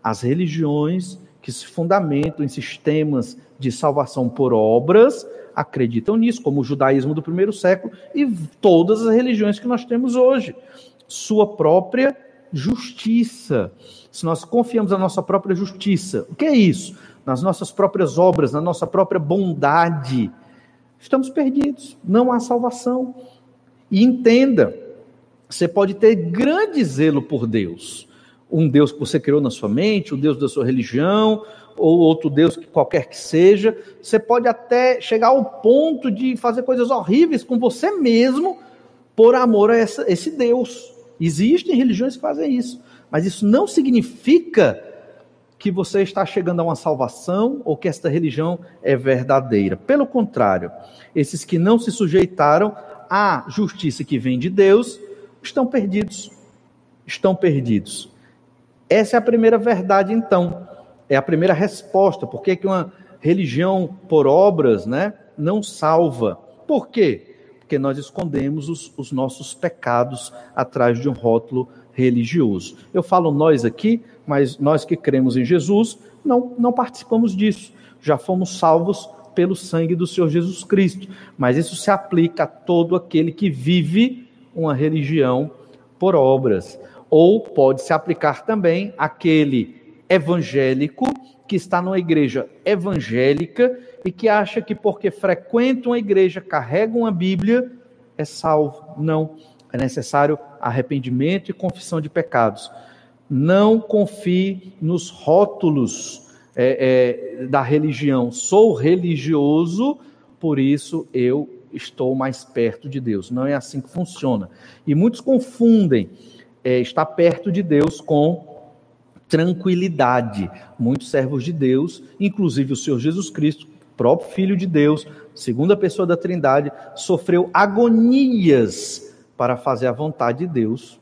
As religiões que se fundamentam em sistemas de salvação por obras acreditam nisso, como o judaísmo do primeiro século e todas as religiões que nós temos hoje. Sua própria justiça. Se nós confiamos na nossa própria justiça, o que é isso? Nas nossas próprias obras, na nossa própria bondade, estamos perdidos. Não há salvação. E entenda, você pode ter grande zelo por Deus. Um Deus que você criou na sua mente, o Deus da sua religião, ou outro Deus que qualquer que seja. Você pode até chegar ao ponto de fazer coisas horríveis com você mesmo por amor a essa, esse Deus. Existem religiões que fazem isso, mas isso não significa que você está chegando a uma salvação ou que esta religião é verdadeira. Pelo contrário, esses que não se sujeitaram a justiça que vem de Deus, estão perdidos. Estão perdidos. Essa é a primeira verdade, então. É a primeira resposta. Por que uma religião por obras né, não salva? Por quê? Porque nós escondemos os, os nossos pecados atrás de um rótulo religioso. Eu falo nós aqui, mas nós que cremos em Jesus não, não participamos disso. Já fomos salvos pelo sangue do Senhor Jesus Cristo. Mas isso se aplica a todo aquele que vive uma religião por obras. Ou pode se aplicar também àquele evangélico que está numa igreja evangélica e que acha que porque frequenta uma igreja, carrega uma Bíblia, é salvo. Não. É necessário arrependimento e confissão de pecados. Não confie nos rótulos é, é, da religião. Sou religioso, por isso eu estou mais perto de Deus. Não é assim que funciona. E muitos confundem é, estar perto de Deus com tranquilidade. Muitos servos de Deus, inclusive o Senhor Jesus Cristo, próprio Filho de Deus, segunda pessoa da Trindade, sofreu agonias para fazer a vontade de Deus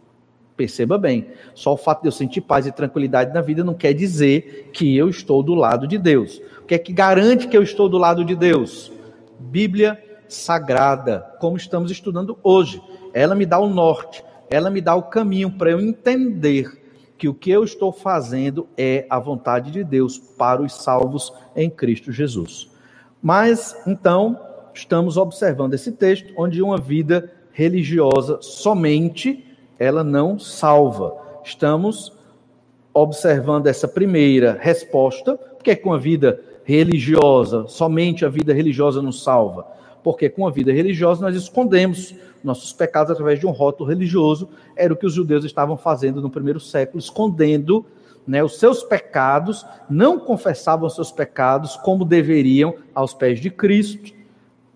Perceba bem, só o fato de eu sentir paz e tranquilidade na vida não quer dizer que eu estou do lado de Deus. O que é que garante que eu estou do lado de Deus? Bíblia Sagrada, como estamos estudando hoje. Ela me dá o norte, ela me dá o caminho para eu entender que o que eu estou fazendo é a vontade de Deus para os salvos em Cristo Jesus. Mas, então, estamos observando esse texto onde uma vida religiosa somente ela não salva. Estamos observando essa primeira resposta, porque com a vida religiosa, somente a vida religiosa nos salva. Porque com a vida religiosa nós escondemos nossos pecados através de um rótulo religioso, era o que os judeus estavam fazendo no primeiro século, escondendo né, os seus pecados, não confessavam seus pecados como deveriam aos pés de Cristo,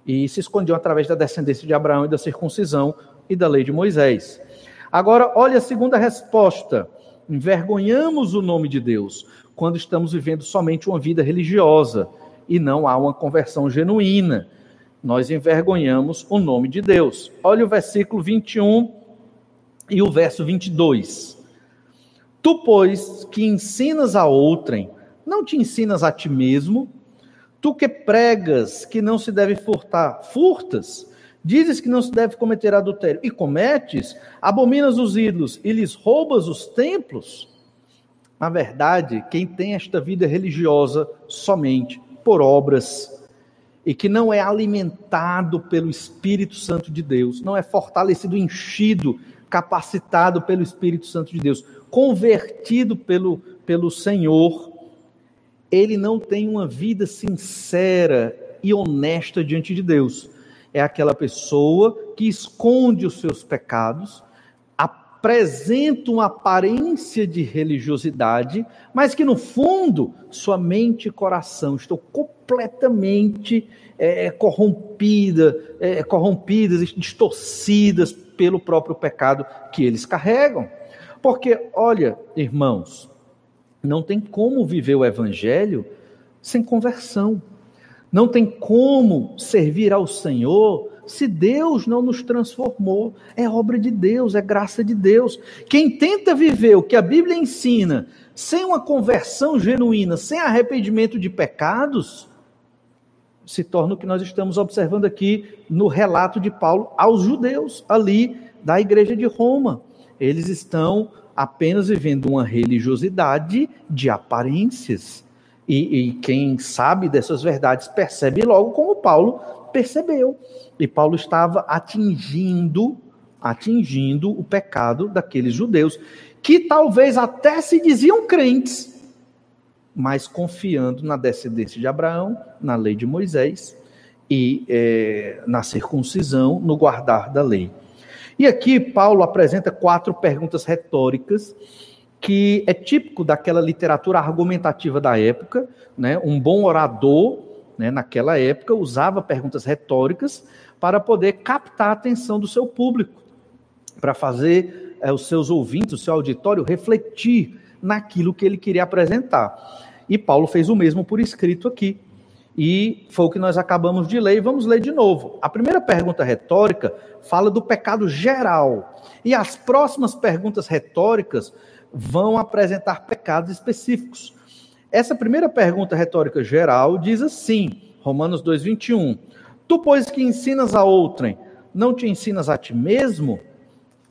e se escondiam através da descendência de Abraão e da circuncisão e da lei de Moisés. Agora, olha a segunda resposta. Envergonhamos o nome de Deus quando estamos vivendo somente uma vida religiosa e não há uma conversão genuína. Nós envergonhamos o nome de Deus. Olha o versículo 21 e o verso 22. Tu, pois, que ensinas a outrem, não te ensinas a ti mesmo? Tu que pregas que não se deve furtar, furtas? Dizes que não se deve cometer adultério e cometes, abominas os ídolos e lhes roubas os templos. Na verdade, quem tem esta vida religiosa somente por obras e que não é alimentado pelo Espírito Santo de Deus, não é fortalecido, enchido, capacitado pelo Espírito Santo de Deus, convertido pelo, pelo Senhor, ele não tem uma vida sincera e honesta diante de Deus é aquela pessoa que esconde os seus pecados, apresenta uma aparência de religiosidade, mas que no fundo sua mente e coração estão completamente é, corrompida, é, corrompidas, distorcidas pelo próprio pecado que eles carregam. Porque, olha, irmãos, não tem como viver o evangelho sem conversão. Não tem como servir ao Senhor se Deus não nos transformou. É obra de Deus, é graça de Deus. Quem tenta viver o que a Bíblia ensina, sem uma conversão genuína, sem arrependimento de pecados, se torna o que nós estamos observando aqui no relato de Paulo aos judeus ali da igreja de Roma. Eles estão apenas vivendo uma religiosidade de aparências. E, e, quem sabe dessas verdades percebe logo como Paulo percebeu. E Paulo estava atingindo, atingindo o pecado daqueles judeus, que talvez até se diziam crentes, mas confiando na descendência de Abraão, na lei de Moisés e é, na circuncisão, no guardar da lei. E aqui Paulo apresenta quatro perguntas retóricas que é típico daquela literatura argumentativa da época, né? Um bom orador, né, naquela época, usava perguntas retóricas para poder captar a atenção do seu público, para fazer é, os seus ouvintes, o seu auditório refletir naquilo que ele queria apresentar. E Paulo fez o mesmo por escrito aqui. E foi o que nós acabamos de ler e vamos ler de novo. A primeira pergunta retórica fala do pecado geral. E as próximas perguntas retóricas vão apresentar pecados específicos. Essa primeira pergunta retórica geral diz assim, Romanos 2:21. Tu pois que ensinas a outrem, não te ensinas a ti mesmo?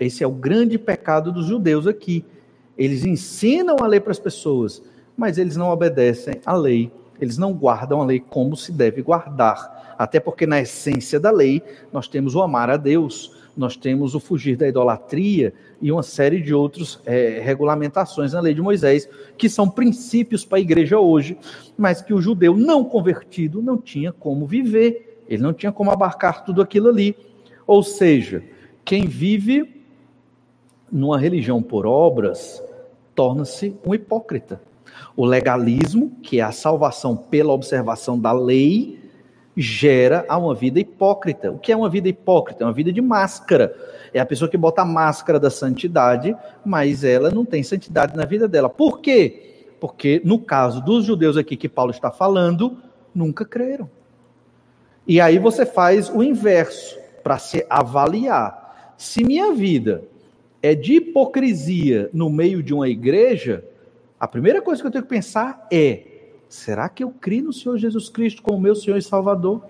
Esse é o grande pecado dos judeus aqui. Eles ensinam a lei para as pessoas, mas eles não obedecem à lei. Eles não guardam a lei como se deve guardar. Até porque na essência da lei nós temos o amar a Deus, nós temos o fugir da idolatria e uma série de outras é, regulamentações na lei de Moisés, que são princípios para a igreja hoje, mas que o judeu não convertido não tinha como viver, ele não tinha como abarcar tudo aquilo ali. Ou seja, quem vive numa religião por obras torna-se um hipócrita. O legalismo, que é a salvação pela observação da lei, gera a uma vida hipócrita. O que é uma vida hipócrita? É uma vida de máscara. É a pessoa que bota a máscara da santidade, mas ela não tem santidade na vida dela. Por quê? Porque no caso dos judeus aqui que Paulo está falando, nunca creram. E aí você faz o inverso para se avaliar. Se minha vida é de hipocrisia no meio de uma igreja, a primeira coisa que eu tenho que pensar é: será que eu criei no Senhor Jesus Cristo como meu Senhor e Salvador?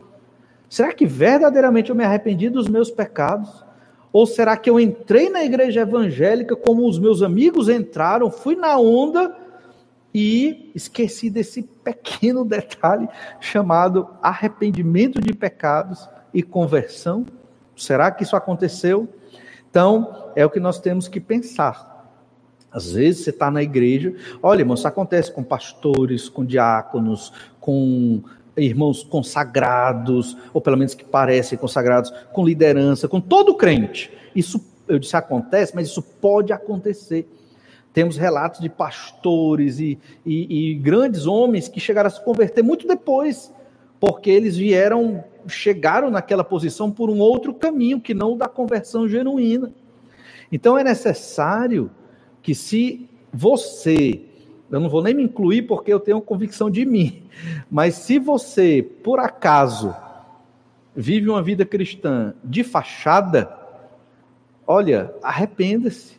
Será que verdadeiramente eu me arrependi dos meus pecados? Ou será que eu entrei na igreja evangélica como os meus amigos entraram, fui na onda e esqueci desse pequeno detalhe chamado arrependimento de pecados e conversão? Será que isso aconteceu? Então, é o que nós temos que pensar. Às vezes você está na igreja, olha, irmão, isso acontece com pastores, com diáconos, com irmãos consagrados, ou pelo menos que parecem consagrados, com liderança, com todo crente. Isso, eu disse, acontece, mas isso pode acontecer. Temos relatos de pastores e, e, e grandes homens que chegaram a se converter muito depois, porque eles vieram, chegaram naquela posição por um outro caminho, que não o da conversão genuína. Então é necessário que se você eu não vou nem me incluir porque eu tenho convicção de mim. Mas se você, por acaso, vive uma vida cristã de fachada, olha, arrependa-se,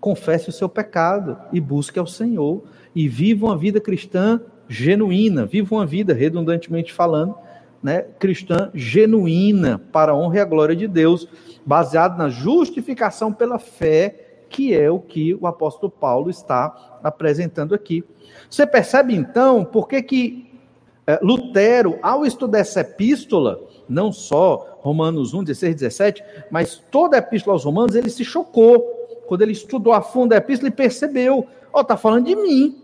confesse o seu pecado e busque ao Senhor e viva uma vida cristã genuína, viva uma vida, redundantemente falando, né, cristã genuína para a honra e a glória de Deus, baseado na justificação pela fé que é o que o apóstolo Paulo está apresentando aqui. Você percebe então por que, que é, Lutero, ao estudar essa epístola, não só Romanos 1, 16, 17, mas toda a epístola aos Romanos, ele se chocou. Quando ele estudou a fundo a epístola, ele percebeu: ó, oh, está falando de mim.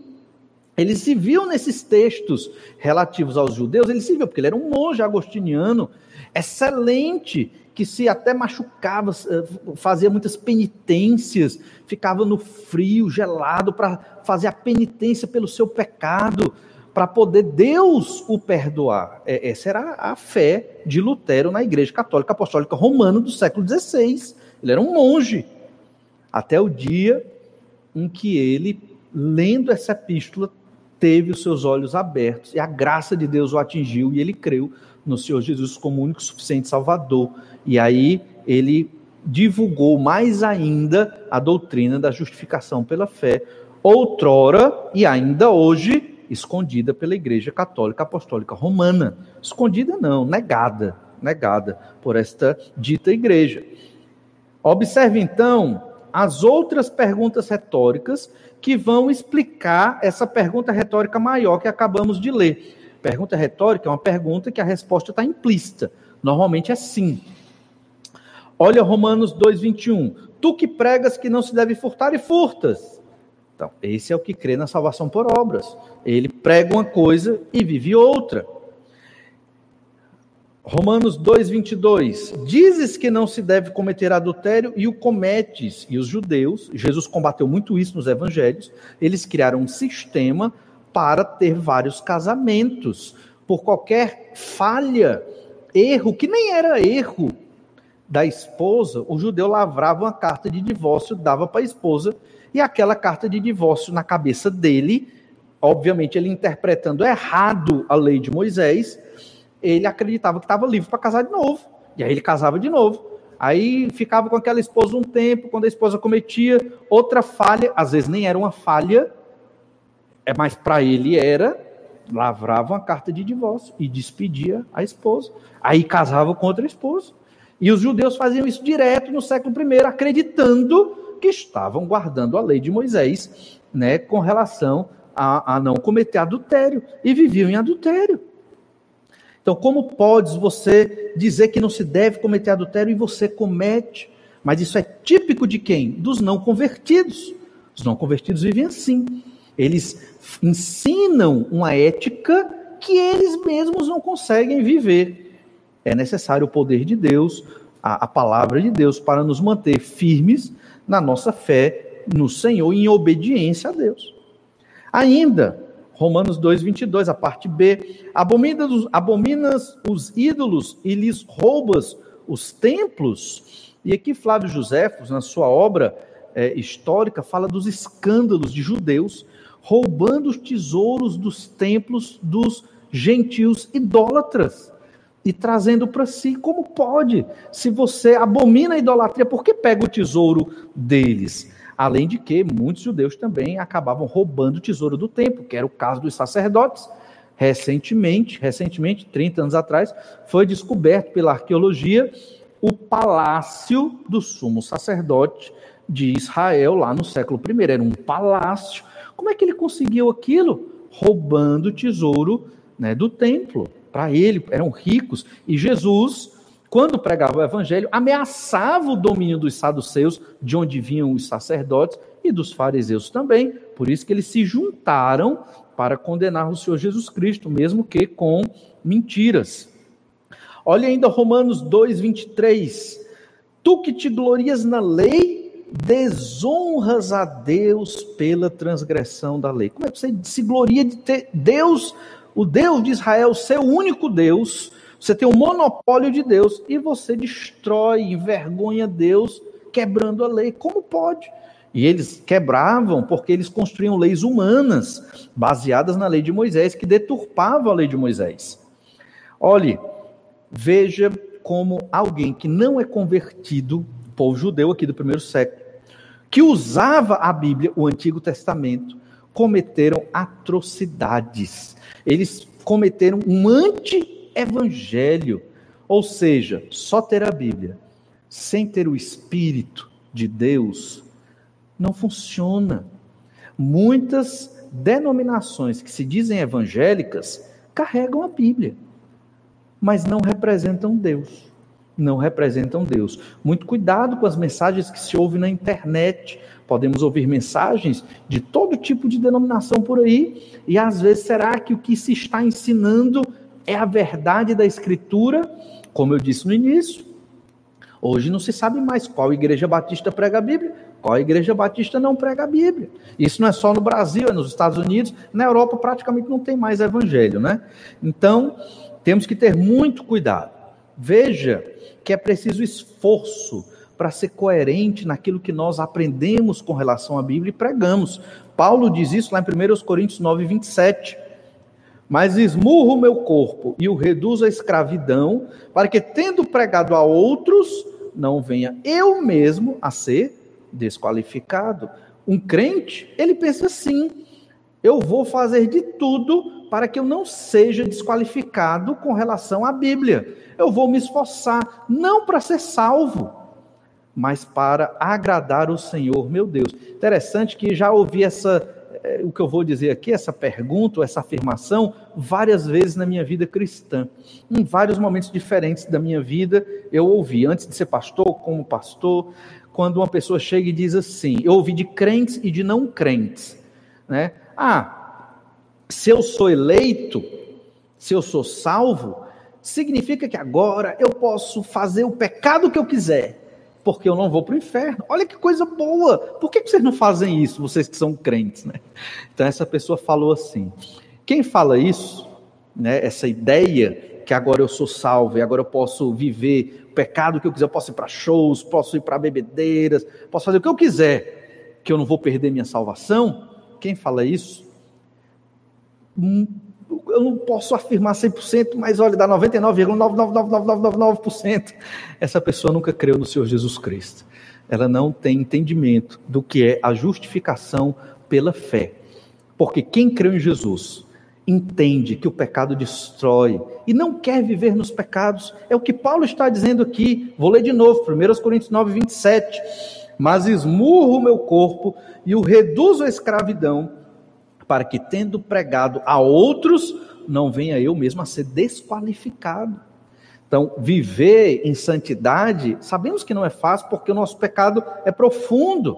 Ele se viu nesses textos relativos aos judeus, ele se viu, porque ele era um monge agostiniano, excelente, que se até machucava, eh, fazia muitas penitências, ficava no frio, gelado, para fazer a penitência pelo seu pecado, para poder Deus o perdoar. É, essa era a fé de Lutero na Igreja Católica Apostólica Romana do século XVI. Ele era um monge. Até o dia em que ele, lendo essa epístola, teve os seus olhos abertos e a graça de Deus o atingiu e ele creu no Senhor Jesus como único suficiente Salvador. E aí ele divulgou mais ainda a doutrina da justificação pela fé, outrora e ainda hoje escondida pela Igreja Católica Apostólica Romana. Escondida não, negada, negada por esta dita igreja. Observe então as outras perguntas retóricas que vão explicar essa pergunta retórica maior que acabamos de ler. Pergunta retórica é uma pergunta que a resposta está implícita. Normalmente é sim. Olha Romanos 2,21. Tu que pregas que não se deve furtar e furtas. Então, esse é o que crê na salvação por obras. Ele prega uma coisa e vive outra. Romanos 2,22. Dizes que não se deve cometer adultério e o cometes. E os judeus, Jesus combateu muito isso nos evangelhos, eles criaram um sistema para ter vários casamentos. Por qualquer falha, erro, que nem era erro da esposa, o judeu lavrava uma carta de divórcio, dava para a esposa, e aquela carta de divórcio na cabeça dele, obviamente ele interpretando errado a lei de Moisés, ele acreditava que estava livre para casar de novo. E aí ele casava de novo. Aí ficava com aquela esposa um tempo, quando a esposa cometia outra falha, às vezes nem era uma falha, é, mas para ele era, lavrava uma carta de divórcio e despedia a esposa. Aí casava com outra esposa. E os judeus faziam isso direto no século I, acreditando que estavam guardando a lei de Moisés, né, com relação a, a não cometer adultério, e viviam em adultério. Então, como podes você dizer que não se deve cometer adultério e você comete? Mas isso é típico de quem? Dos não convertidos. Os não convertidos vivem assim. Eles ensinam uma ética que eles mesmos não conseguem viver. É necessário o poder de Deus, a, a palavra de Deus, para nos manter firmes na nossa fé no Senhor, em obediência a Deus. Ainda, Romanos 2, 22, a parte B. Abominas, abominas os ídolos e lhes roubas os templos. E aqui Flávio Josefos, na sua obra é, histórica, fala dos escândalos de judeus roubando os tesouros dos templos dos gentios idólatras. E trazendo para si. Como pode? Se você abomina a idolatria, por que pega o tesouro deles? Além de que muitos judeus também acabavam roubando o tesouro do templo, que era o caso dos sacerdotes. Recentemente, recentemente, 30 anos atrás, foi descoberto pela arqueologia o palácio do sumo sacerdote de Israel, lá no século I. Era um palácio. Como é que ele conseguiu aquilo? Roubando o tesouro né, do templo. Para ele, eram ricos. E Jesus, quando pregava o evangelho, ameaçava o domínio dos saduceus, de onde vinham os sacerdotes, e dos fariseus também. Por isso que eles se juntaram para condenar o Senhor Jesus Cristo, mesmo que com mentiras. Olha ainda Romanos 2, 23. Tu que te glorias na lei, desonras a Deus pela transgressão da lei. Como é que você se gloria de ter Deus, o Deus de Israel, seu único Deus? Você tem o um monopólio de Deus e você destrói, envergonha Deus, quebrando a lei. Como pode? E eles quebravam porque eles construíam leis humanas, baseadas na lei de Moisés, que deturpavam a lei de Moisés. Olhe, veja como alguém que não é convertido, povo judeu aqui do primeiro século, que usava a Bíblia, o Antigo Testamento, cometeram atrocidades. Eles cometeram um anti-evangelho, ou seja, só ter a Bíblia, sem ter o Espírito de Deus, não funciona. Muitas denominações que se dizem evangélicas carregam a Bíblia, mas não representam Deus. Não representam Deus. Muito cuidado com as mensagens que se ouve na internet. Podemos ouvir mensagens de todo tipo de denominação por aí, e às vezes será que o que se está ensinando é a verdade da Escritura? Como eu disse no início, hoje não se sabe mais qual igreja batista prega a Bíblia, qual igreja batista não prega a Bíblia? Isso não é só no Brasil, é nos Estados Unidos, na Europa praticamente não tem mais evangelho, né? Então, temos que ter muito cuidado. Veja que é preciso esforço para ser coerente naquilo que nós aprendemos com relação à Bíblia e pregamos. Paulo diz isso lá em 1 Coríntios 9, 27. Mas esmurro o meu corpo e o reduzo à escravidão, para que, tendo pregado a outros, não venha eu mesmo a ser desqualificado. Um crente, ele pensa assim: eu vou fazer de tudo para que eu não seja desqualificado com relação à Bíblia. Eu vou me esforçar, não para ser salvo, mas para agradar o Senhor, meu Deus. Interessante que já ouvi essa, eh, o que eu vou dizer aqui, essa pergunta, essa afirmação, várias vezes na minha vida cristã. Em vários momentos diferentes da minha vida, eu ouvi, antes de ser pastor, como pastor, quando uma pessoa chega e diz assim: eu ouvi de crentes e de não crentes, né? Ah, se eu sou eleito, se eu sou salvo, significa que agora eu posso fazer o pecado que eu quiser, porque eu não vou para o inferno. Olha que coisa boa! Por que vocês não fazem isso, vocês que são crentes, né? Então essa pessoa falou assim. Quem fala isso, né? Essa ideia que agora eu sou salvo e agora eu posso viver o pecado que eu quiser, eu posso ir para shows, posso ir para bebedeiras, posso fazer o que eu quiser, que eu não vou perder minha salvação. Quem fala isso? Hum, eu não posso afirmar 100%, mas olha, dá 99,99999%. Essa pessoa nunca creu no Senhor Jesus Cristo. Ela não tem entendimento do que é a justificação pela fé. Porque quem creu em Jesus entende que o pecado destrói e não quer viver nos pecados. É o que Paulo está dizendo aqui. Vou ler de novo, 1 Coríntios 9, 27. Mas esmurro o meu corpo e o reduzo à escravidão, para que, tendo pregado a outros, não venha eu mesmo a ser desqualificado. Então, viver em santidade, sabemos que não é fácil, porque o nosso pecado é profundo,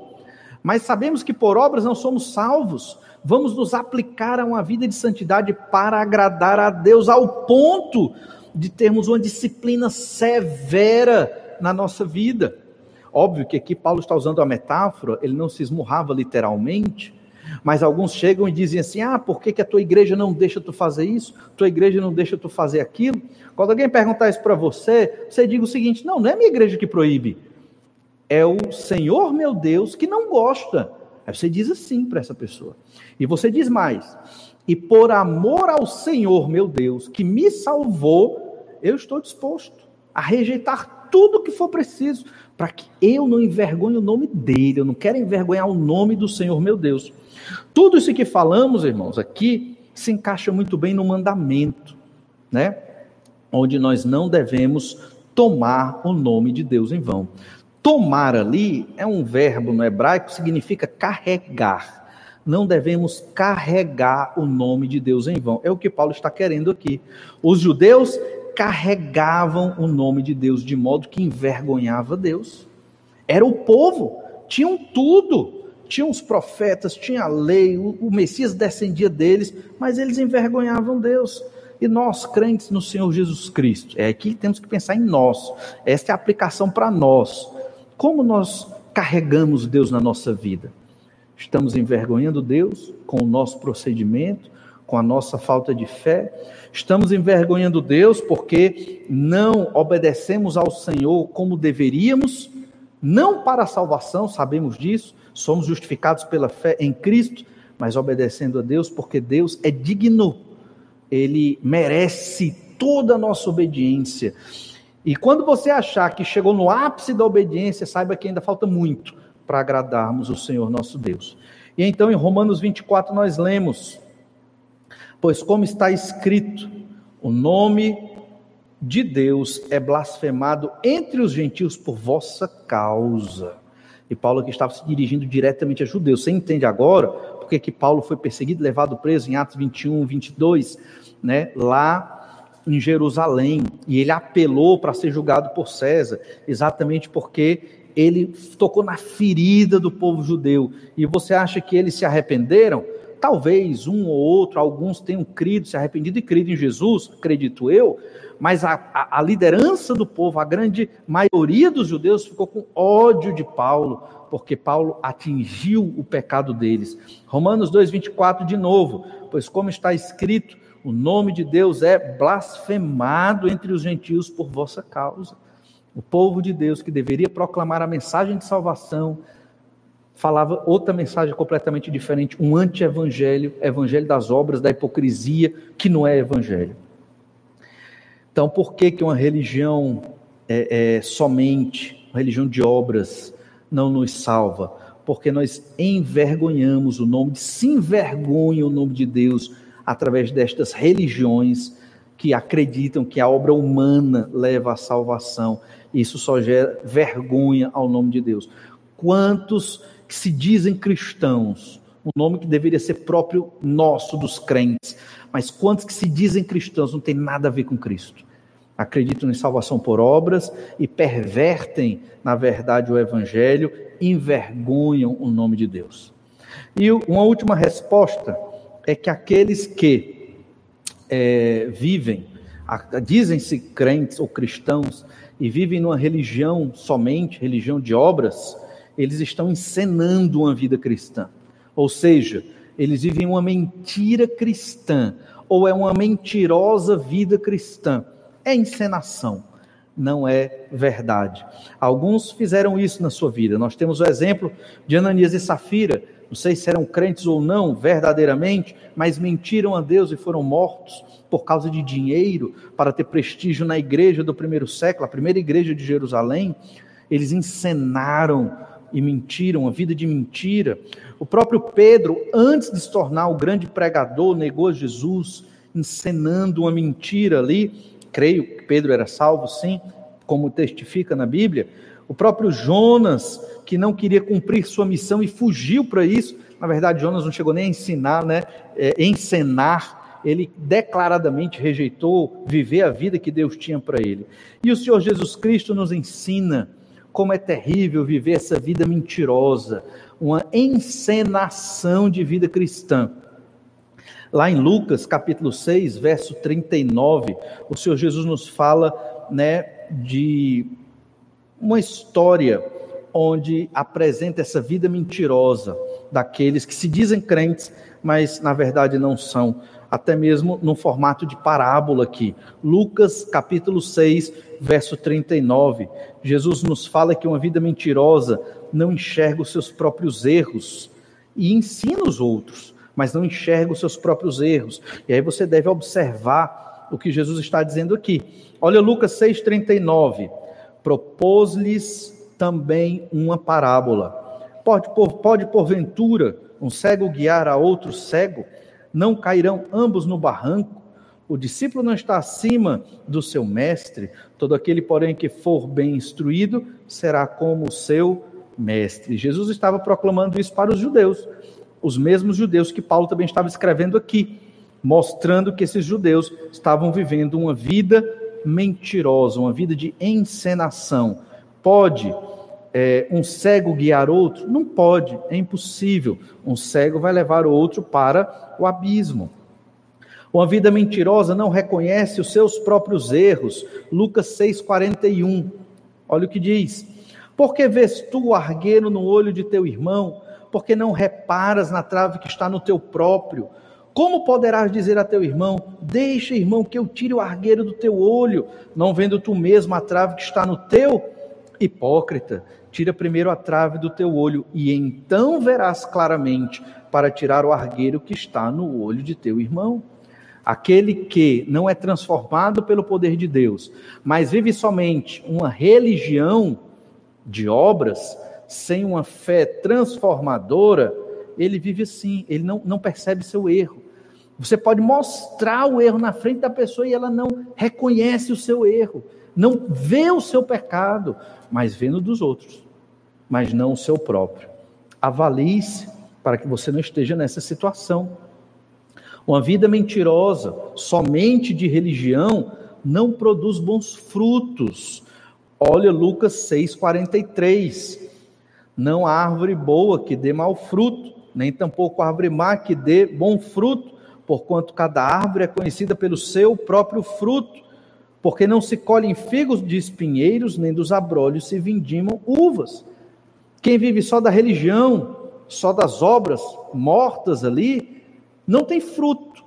mas sabemos que por obras não somos salvos vamos nos aplicar a uma vida de santidade para agradar a Deus, ao ponto de termos uma disciplina severa na nossa vida. Óbvio que aqui Paulo está usando a metáfora, ele não se esmurrava literalmente, mas alguns chegam e dizem assim: ah, por que, que a tua igreja não deixa tu fazer isso? Tua igreja não deixa tu fazer aquilo? Quando alguém perguntar isso para você, você diga o seguinte: não, não é minha igreja que proíbe, é o Senhor meu Deus que não gosta. Aí você diz assim para essa pessoa. E você diz mais: e por amor ao Senhor, meu Deus, que me salvou, eu estou disposto a rejeitar tudo que for preciso para que eu não envergonhe o nome dele, eu não quero envergonhar o nome do Senhor meu Deus. Tudo isso que falamos, irmãos, aqui se encaixa muito bem no mandamento, né? Onde nós não devemos tomar o nome de Deus em vão. Tomar ali é um verbo no hebraico que significa carregar. Não devemos carregar o nome de Deus em vão. É o que Paulo está querendo aqui. Os judeus carregavam o nome de Deus de modo que envergonhava Deus. Era o povo, tinham tudo, tinham os profetas, tinha a lei, o, o Messias descendia deles, mas eles envergonhavam Deus. E nós, crentes no Senhor Jesus Cristo, é aqui que temos que pensar em nós. Esta é a aplicação para nós. Como nós carregamos Deus na nossa vida? Estamos envergonhando Deus com o nosso procedimento, com a nossa falta de fé? Estamos envergonhando Deus porque não obedecemos ao Senhor como deveríamos, não para a salvação, sabemos disso, somos justificados pela fé em Cristo, mas obedecendo a Deus porque Deus é digno, ele merece toda a nossa obediência. E quando você achar que chegou no ápice da obediência, saiba que ainda falta muito para agradarmos o Senhor nosso Deus. E então em Romanos 24 nós lemos: Pois, como está escrito, o nome de Deus é blasfemado entre os gentios por vossa causa. E Paulo aqui estava se dirigindo diretamente a judeus. Você entende agora porque que Paulo foi perseguido, levado preso em Atos 21, 22, né? Lá em Jerusalém. E ele apelou para ser julgado por César, exatamente porque ele tocou na ferida do povo judeu. E você acha que eles se arrependeram? Talvez um ou outro, alguns tenham crido, se arrependido e crido em Jesus, acredito eu, mas a, a, a, liderança do povo, a grande maioria dos judeus, ficou com ódio de Paulo, porque Paulo atingiu o pecado deles. Romanos 2,24 de novo, pois como está escrito, o nome de Deus é blasfemado entre os gentios por vossa causa. O povo de Deus que deveria proclamar a mensagem de salvação, falava outra mensagem completamente diferente, um anti-evangelho, evangelho das obras, da hipocrisia, que não é evangelho. Então, por que, que uma religião é, é, somente, uma religião de obras, não nos salva? Porque nós envergonhamos o nome, se envergonha o nome de Deus através destas religiões que acreditam que a obra humana leva à salvação. Isso só gera vergonha ao nome de Deus. Quantos que se dizem cristãos, um nome que deveria ser próprio nosso, dos crentes, mas quantos que se dizem cristãos não tem nada a ver com Cristo? Acreditam em salvação por obras e pervertem, na verdade, o Evangelho, envergonham o nome de Deus. E uma última resposta é que aqueles que é, vivem, dizem-se crentes ou cristãos, e vivem numa religião somente, religião de obras, eles estão encenando uma vida cristã. Ou seja, eles vivem uma mentira cristã, ou é uma mentirosa vida cristã. É encenação, não é verdade. Alguns fizeram isso na sua vida. Nós temos o exemplo de Ananias e Safira. Não sei se eram crentes ou não, verdadeiramente, mas mentiram a Deus e foram mortos por causa de dinheiro, para ter prestígio na igreja do primeiro século, a primeira igreja de Jerusalém. Eles encenaram e mentiram, a vida de mentira. O próprio Pedro, antes de se tornar o grande pregador, negou Jesus, encenando uma mentira ali. Creio que Pedro era salvo, sim, como testifica na Bíblia. O próprio Jonas, que não queria cumprir sua missão e fugiu para isso. Na verdade, Jonas não chegou nem a ensinar, né? É, encenar. Ele declaradamente rejeitou viver a vida que Deus tinha para ele. E o Senhor Jesus Cristo nos ensina como é terrível viver essa vida mentirosa, uma encenação de vida cristã. Lá em Lucas, capítulo 6, verso 39, o Senhor Jesus nos fala, né, de uma história onde apresenta essa vida mentirosa daqueles que se dizem crentes, mas na verdade não são até mesmo no formato de parábola aqui. Lucas capítulo 6, verso 39. Jesus nos fala que uma vida mentirosa não enxerga os seus próprios erros e ensina os outros, mas não enxerga os seus próprios erros. E aí você deve observar o que Jesus está dizendo aqui. Olha Lucas 6,39. Propôs-lhes também uma parábola. Pode, pode, porventura, um cego guiar a outro cego? Não cairão ambos no barranco? O discípulo não está acima do seu mestre, todo aquele, porém, que for bem instruído será como o seu mestre. Jesus estava proclamando isso para os judeus, os mesmos judeus que Paulo também estava escrevendo aqui, mostrando que esses judeus estavam vivendo uma vida mentirosa, uma vida de encenação. Pode é, um cego guiar outro? Não pode, é impossível. Um cego vai levar outro para o abismo. Uma vida mentirosa não reconhece os seus próprios erros. Lucas 6,41. Olha o que diz. Porque vês tu o argueiro no olho de teu irmão? Porque não reparas na trave que está no teu próprio? Como poderás dizer a teu irmão: Deixa, irmão, que eu tire o argueiro do teu olho, não vendo tu mesmo a trave que está no teu? Hipócrita, tira primeiro a trave do teu olho, e então verás claramente para tirar o argueiro que está no olho de teu irmão. Aquele que não é transformado pelo poder de Deus, mas vive somente uma religião de obras, sem uma fé transformadora, ele vive assim, ele não, não percebe seu erro. Você pode mostrar o erro na frente da pessoa e ela não reconhece o seu erro, não vê o seu pecado, mas vê no dos outros, mas não o seu próprio. Avalie-se para que você não esteja nessa situação. Uma vida mentirosa, somente de religião, não produz bons frutos. Olha Lucas 6,43. Não há árvore boa que dê mau fruto, nem tampouco árvore má que dê bom fruto, porquanto cada árvore é conhecida pelo seu próprio fruto. Porque não se colhem figos de espinheiros, nem dos abrolhos se vindimam uvas. Quem vive só da religião, só das obras mortas ali, não tem fruto.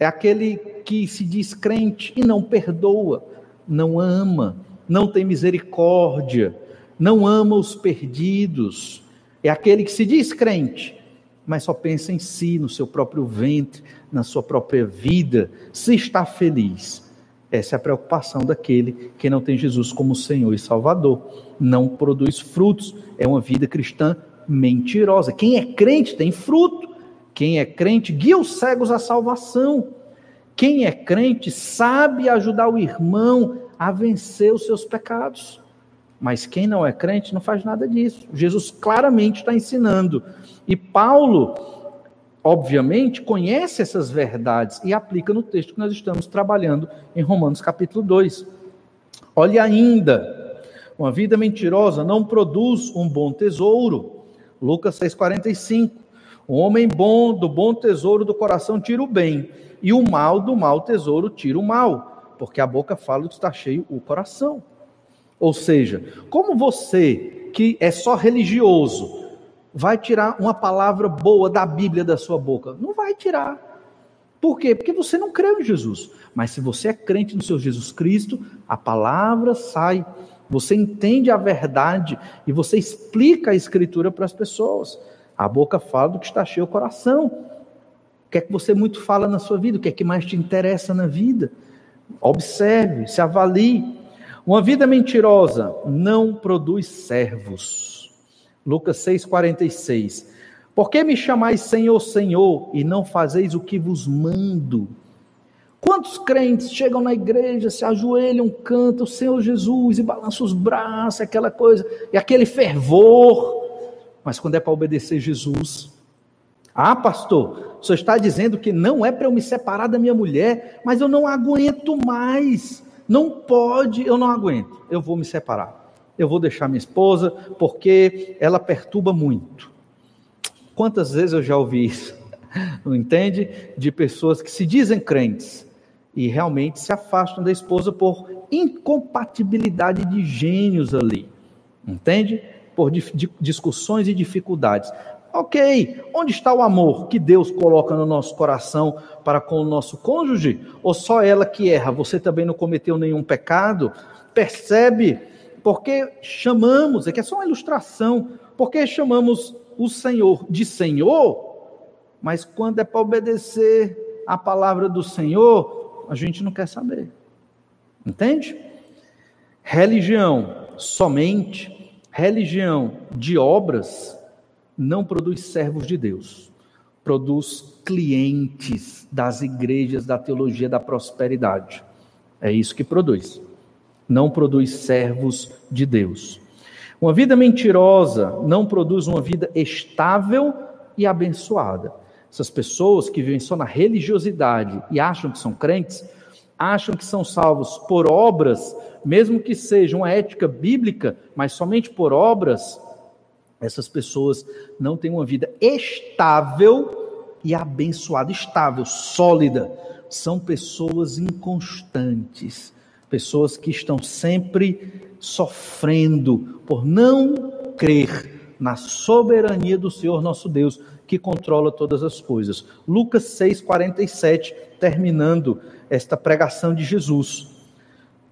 É aquele que se diz crente e não perdoa, não ama, não tem misericórdia, não ama os perdidos. É aquele que se diz crente, mas só pensa em si, no seu próprio ventre, na sua própria vida, se está feliz. Essa é a preocupação daquele que não tem Jesus como Senhor e Salvador. Não produz frutos, é uma vida cristã mentirosa. Quem é crente tem fruto. Quem é crente guia os cegos à salvação. Quem é crente sabe ajudar o irmão a vencer os seus pecados. Mas quem não é crente não faz nada disso. Jesus claramente está ensinando. E Paulo, obviamente, conhece essas verdades e aplica no texto que nós estamos trabalhando em Romanos capítulo 2. Olhe ainda, uma vida mentirosa não produz um bom tesouro. Lucas 6,45. O homem bom do bom tesouro do coração tira o bem, e o mal do mau tesouro tira o mal, porque a boca fala do que está cheio o coração. Ou seja, como você que é só religioso vai tirar uma palavra boa da Bíblia da sua boca? Não vai tirar. Por quê? Porque você não crê em Jesus. Mas se você é crente no seu Jesus Cristo, a palavra sai. Você entende a verdade e você explica a Escritura para as pessoas. A boca fala do que está cheio o coração. O que é que você muito fala na sua vida? O que é que mais te interessa na vida? Observe, se avalie. Uma vida mentirosa não produz servos. Lucas 6,46. Por que me chamais Senhor, Senhor, e não fazeis o que vos mando? Quantos crentes chegam na igreja, se ajoelham, cantam o Senhor Jesus e balançam os braços, aquela coisa, e aquele fervor, mas quando é para obedecer Jesus. Ah, pastor, o senhor está dizendo que não é para eu me separar da minha mulher, mas eu não aguento mais. Não pode, eu não aguento. Eu vou me separar. Eu vou deixar minha esposa porque ela perturba muito. Quantas vezes eu já ouvi isso? Não entende? De pessoas que se dizem crentes e realmente se afastam da esposa por incompatibilidade de gênios ali. Entende? por discussões e dificuldades. Ok, onde está o amor que Deus coloca no nosso coração para com o nosso cônjuge? Ou só ela que erra? Você também não cometeu nenhum pecado? Percebe? Porque chamamos, é que é só uma ilustração, porque chamamos o Senhor de Senhor, mas quando é para obedecer a palavra do Senhor, a gente não quer saber. Entende? Religião somente, religião de obras, não produz servos de Deus, produz clientes das igrejas da teologia da prosperidade. É isso que produz. Não produz servos de Deus. Uma vida mentirosa não produz uma vida estável e abençoada. Essas pessoas que vivem só na religiosidade e acham que são crentes, acham que são salvos por obras, mesmo que seja uma ética bíblica, mas somente por obras, essas pessoas não têm uma vida estável e abençoada, estável, sólida. São pessoas inconstantes, pessoas que estão sempre sofrendo por não crer na soberania do Senhor nosso Deus, que controla todas as coisas. Lucas 6:47, terminando esta pregação de Jesus.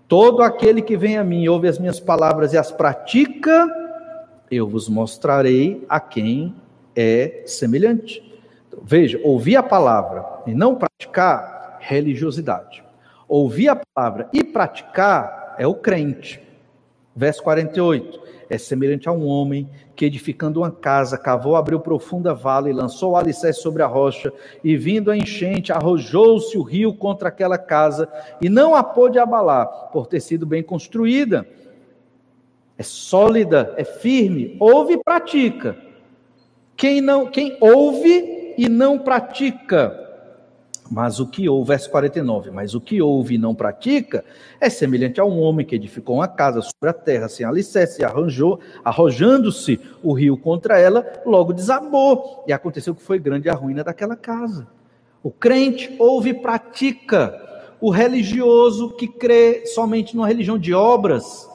Todo aquele que vem a mim, ouve as minhas palavras e as pratica, eu vos mostrarei a quem é semelhante. Então, veja, ouvir a palavra e não praticar, religiosidade. Ouvir a palavra e praticar é o crente. Verso 48. É semelhante a um homem que, edificando uma casa, cavou, abriu profunda vala e lançou o alicerce sobre a rocha, e vindo a enchente, arrojou-se o rio contra aquela casa, e não a pôde abalar, por ter sido bem construída. É sólida, é firme, ouve e pratica. Quem não, quem ouve e não pratica, mas o que ouve, verso 49, mas o que ouve e não pratica é semelhante a um homem que edificou uma casa sobre a terra sem alicerce e arranjou, arrojando-se o rio contra ela, logo desabou. E aconteceu que foi grande a ruína daquela casa. O crente ouve e pratica. O religioso que crê somente numa religião de obras,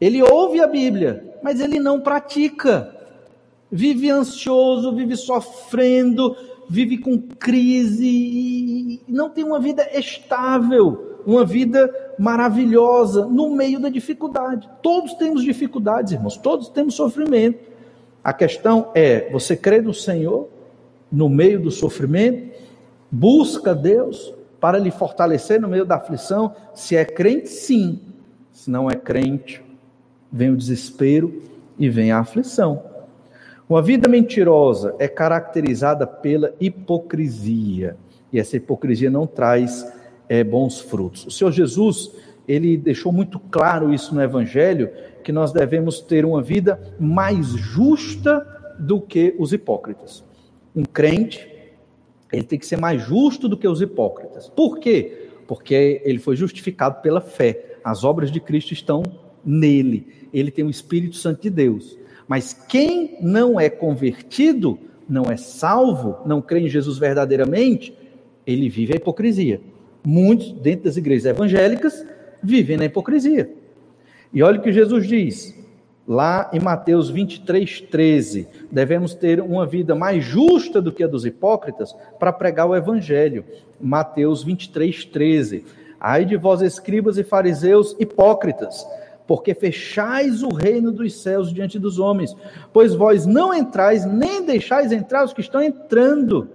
ele ouve a Bíblia, mas ele não pratica. Vive ansioso, vive sofrendo, vive com crise e não tem uma vida estável, uma vida maravilhosa no meio da dificuldade. Todos temos dificuldades, irmãos, todos temos sofrimento. A questão é: você crê no Senhor no meio do sofrimento? Busca Deus para lhe fortalecer no meio da aflição? Se é crente, sim. Se não é crente, vem o desespero e vem a aflição. Uma vida mentirosa é caracterizada pela hipocrisia, e essa hipocrisia não traz é, bons frutos. O Senhor Jesus, ele deixou muito claro isso no Evangelho, que nós devemos ter uma vida mais justa do que os hipócritas. Um crente, ele tem que ser mais justo do que os hipócritas. Por quê? Porque ele foi justificado pela fé. As obras de Cristo estão nele. Ele tem o Espírito Santo de Deus. Mas quem não é convertido, não é salvo, não crê em Jesus verdadeiramente, ele vive a hipocrisia. Muitos dentro das igrejas evangélicas vivem na hipocrisia. E olha o que Jesus diz, lá em Mateus 23, 13: devemos ter uma vida mais justa do que a dos hipócritas para pregar o evangelho. Mateus 23, 13. Ai de vós, escribas e fariseus hipócritas, porque fechais o reino dos céus diante dos homens, pois vós não entrais, nem deixais entrar os que estão entrando.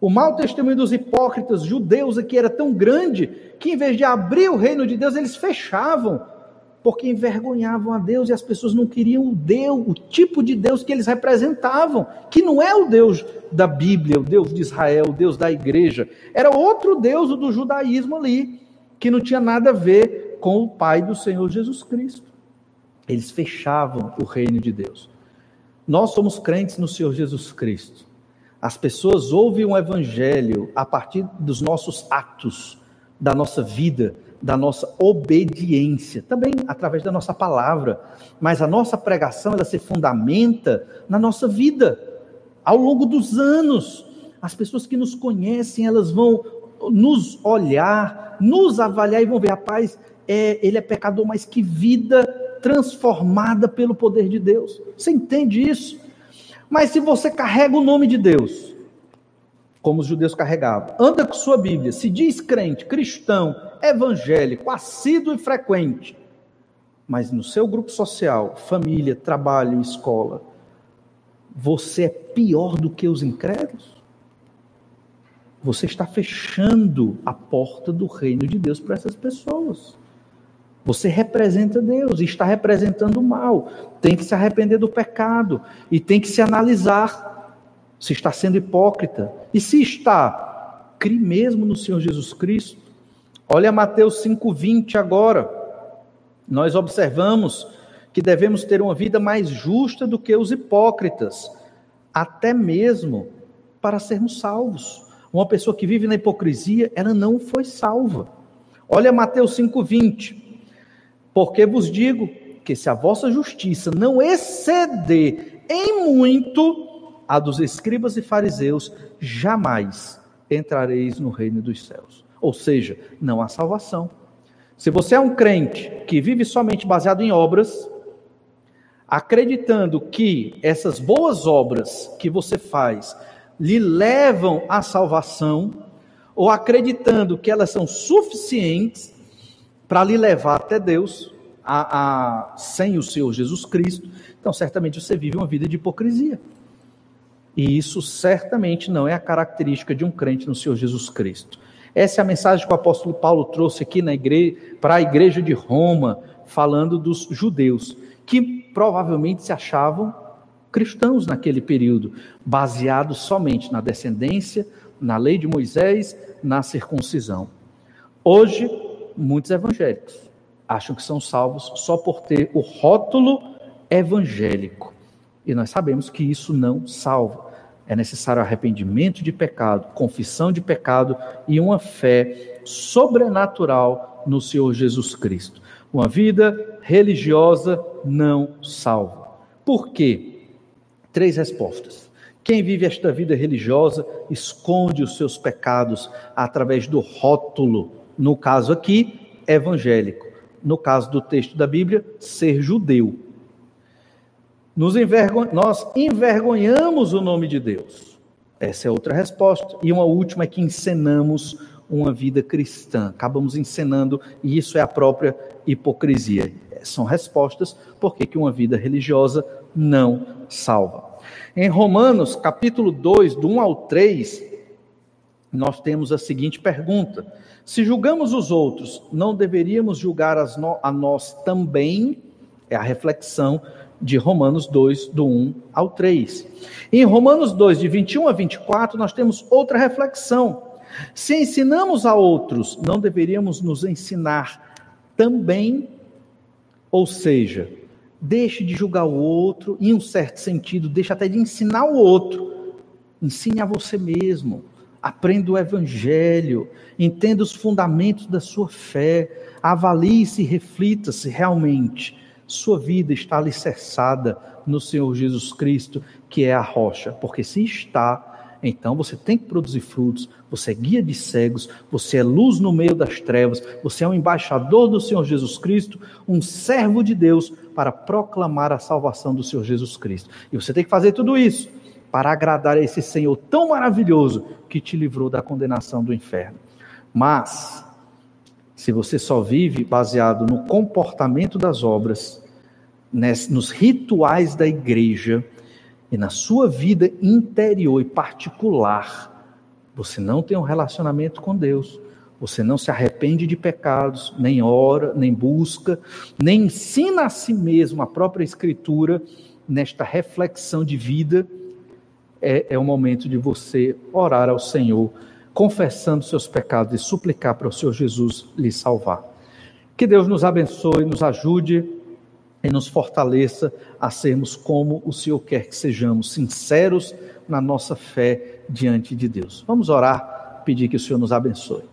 O mau testemunho dos hipócritas judeus aqui era tão grande que, em vez de abrir o reino de Deus, eles fechavam, porque envergonhavam a Deus e as pessoas não queriam o Deus, o tipo de Deus que eles representavam, que não é o Deus da Bíblia, o Deus de Israel, o Deus da igreja, era outro Deus, o do judaísmo ali, que não tinha nada a ver com o Pai do Senhor Jesus Cristo. Eles fechavam o reino de Deus. Nós somos crentes no Senhor Jesus Cristo. As pessoas ouvem o Evangelho a partir dos nossos atos, da nossa vida, da nossa obediência, também através da nossa palavra. Mas a nossa pregação ela se fundamenta na nossa vida. Ao longo dos anos, as pessoas que nos conhecem, elas vão nos olhar, nos avaliar e vão ver, rapaz, é, ele é pecador, mas que vida transformada pelo poder de Deus. Você entende isso? Mas se você carrega o nome de Deus, como os judeus carregavam, anda com sua Bíblia, se diz crente, cristão, evangélico, assíduo e frequente, mas no seu grupo social, família, trabalho, escola, você é pior do que os incrédulos? você está fechando a porta do reino de Deus para essas pessoas. Você representa Deus e está representando o mal. Tem que se arrepender do pecado e tem que se analisar se está sendo hipócrita. E se está, crie mesmo no Senhor Jesus Cristo. Olha Mateus 5,20 agora. Nós observamos que devemos ter uma vida mais justa do que os hipócritas, até mesmo para sermos salvos. Uma pessoa que vive na hipocrisia, ela não foi salva. Olha Mateus 5,20. Porque vos digo que se a vossa justiça não exceder em muito a dos escribas e fariseus, jamais entrareis no reino dos céus. Ou seja, não há salvação. Se você é um crente que vive somente baseado em obras, acreditando que essas boas obras que você faz lhe levam à salvação, ou acreditando que elas são suficientes, para lhe levar até Deus, a, a, sem o Senhor Jesus Cristo, então certamente você vive uma vida de hipocrisia. E isso certamente não é a característica de um crente no Senhor Jesus Cristo. Essa é a mensagem que o apóstolo Paulo trouxe aqui na igreja, para a igreja de Roma, falando dos judeus, que provavelmente se achavam cristãos naquele período, baseados somente na descendência, na lei de Moisés, na circuncisão. Hoje, muitos evangélicos acham que são salvos só por ter o rótulo evangélico. E nós sabemos que isso não salva. É necessário arrependimento de pecado, confissão de pecado e uma fé sobrenatural no Senhor Jesus Cristo. Uma vida religiosa não salva. Por quê? Três respostas. Quem vive esta vida religiosa esconde os seus pecados através do rótulo, no caso aqui, evangélico. No caso do texto da Bíblia, ser judeu. Envergon... Nós envergonhamos o nome de Deus. Essa é outra resposta. E uma última é que encenamos uma vida cristã. Acabamos encenando, e isso é a própria hipocrisia. São respostas porque que uma vida religiosa não salva. Em Romanos, capítulo 2, do 1 ao 3, nós temos a seguinte pergunta: se julgamos os outros, não deveríamos julgar no, a nós também? É a reflexão de Romanos 2, do 1 ao 3. em Romanos 2, de 21 a 24, nós temos outra reflexão. Se ensinamos a outros, não deveríamos nos ensinar também? Ou seja, deixe de julgar o outro, em um certo sentido, deixe até de ensinar o outro. Ensine a você mesmo. Aprenda o Evangelho, entenda os fundamentos da sua fé, avalie-se e reflita se realmente sua vida está alicerçada no Senhor Jesus Cristo, que é a rocha. Porque se está, então você tem que produzir frutos, você é guia de cegos, você é luz no meio das trevas, você é um embaixador do Senhor Jesus Cristo, um servo de Deus para proclamar a salvação do Senhor Jesus Cristo. E você tem que fazer tudo isso para agradar a esse Senhor tão maravilhoso que te livrou da condenação do inferno. Mas, se você só vive baseado no comportamento das obras, nos rituais da igreja e na sua vida interior e particular, você não tem um relacionamento com Deus, você não se arrepende de pecados, nem ora, nem busca, nem ensina a si mesmo a própria Escritura nesta reflexão de vida é, é o momento de você orar ao Senhor, confessando seus pecados e suplicar para o Senhor Jesus lhe salvar. Que Deus nos abençoe, nos ajude e nos fortaleça a sermos como o Senhor quer que sejamos, sinceros na nossa fé diante de Deus. Vamos orar, pedir que o Senhor nos abençoe.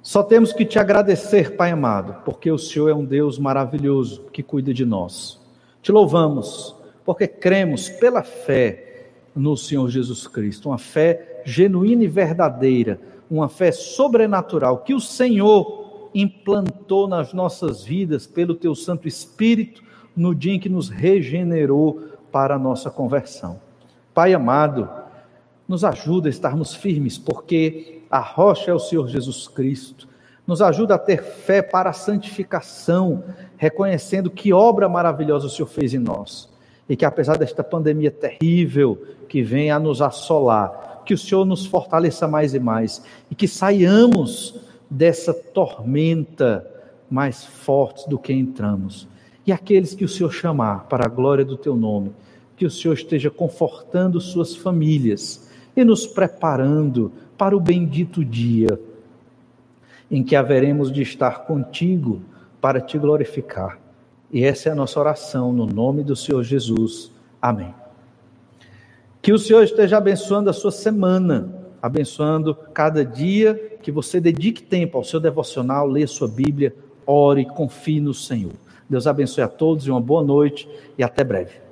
Só temos que te agradecer, Pai amado, porque o Senhor é um Deus maravilhoso que cuida de nós. Te louvamos, porque cremos pela fé no Senhor Jesus Cristo, uma fé genuína e verdadeira, uma fé sobrenatural que o Senhor implantou nas nossas vidas pelo teu Santo Espírito no dia em que nos regenerou para a nossa conversão. Pai amado, nos ajuda a estarmos firmes, porque a rocha é o Senhor Jesus Cristo. Nos ajuda a ter fé para a santificação, reconhecendo que obra maravilhosa o Senhor fez em nós E que apesar desta pandemia terrível que vem a nos assolar, que o Senhor nos fortaleça mais e mais e que saiamos dessa tormenta mais fortes do que entramos. E aqueles que o Senhor chamar para a glória do teu nome, que o Senhor esteja confortando suas famílias e nos preparando para o bendito dia em que haveremos de estar contigo para te glorificar. E essa é a nossa oração no nome do Senhor Jesus. Amém. Que o Senhor esteja abençoando a sua semana, abençoando cada dia que você dedique tempo ao seu devocional, leia sua Bíblia, ore, confie no Senhor. Deus abençoe a todos e uma boa noite e até breve.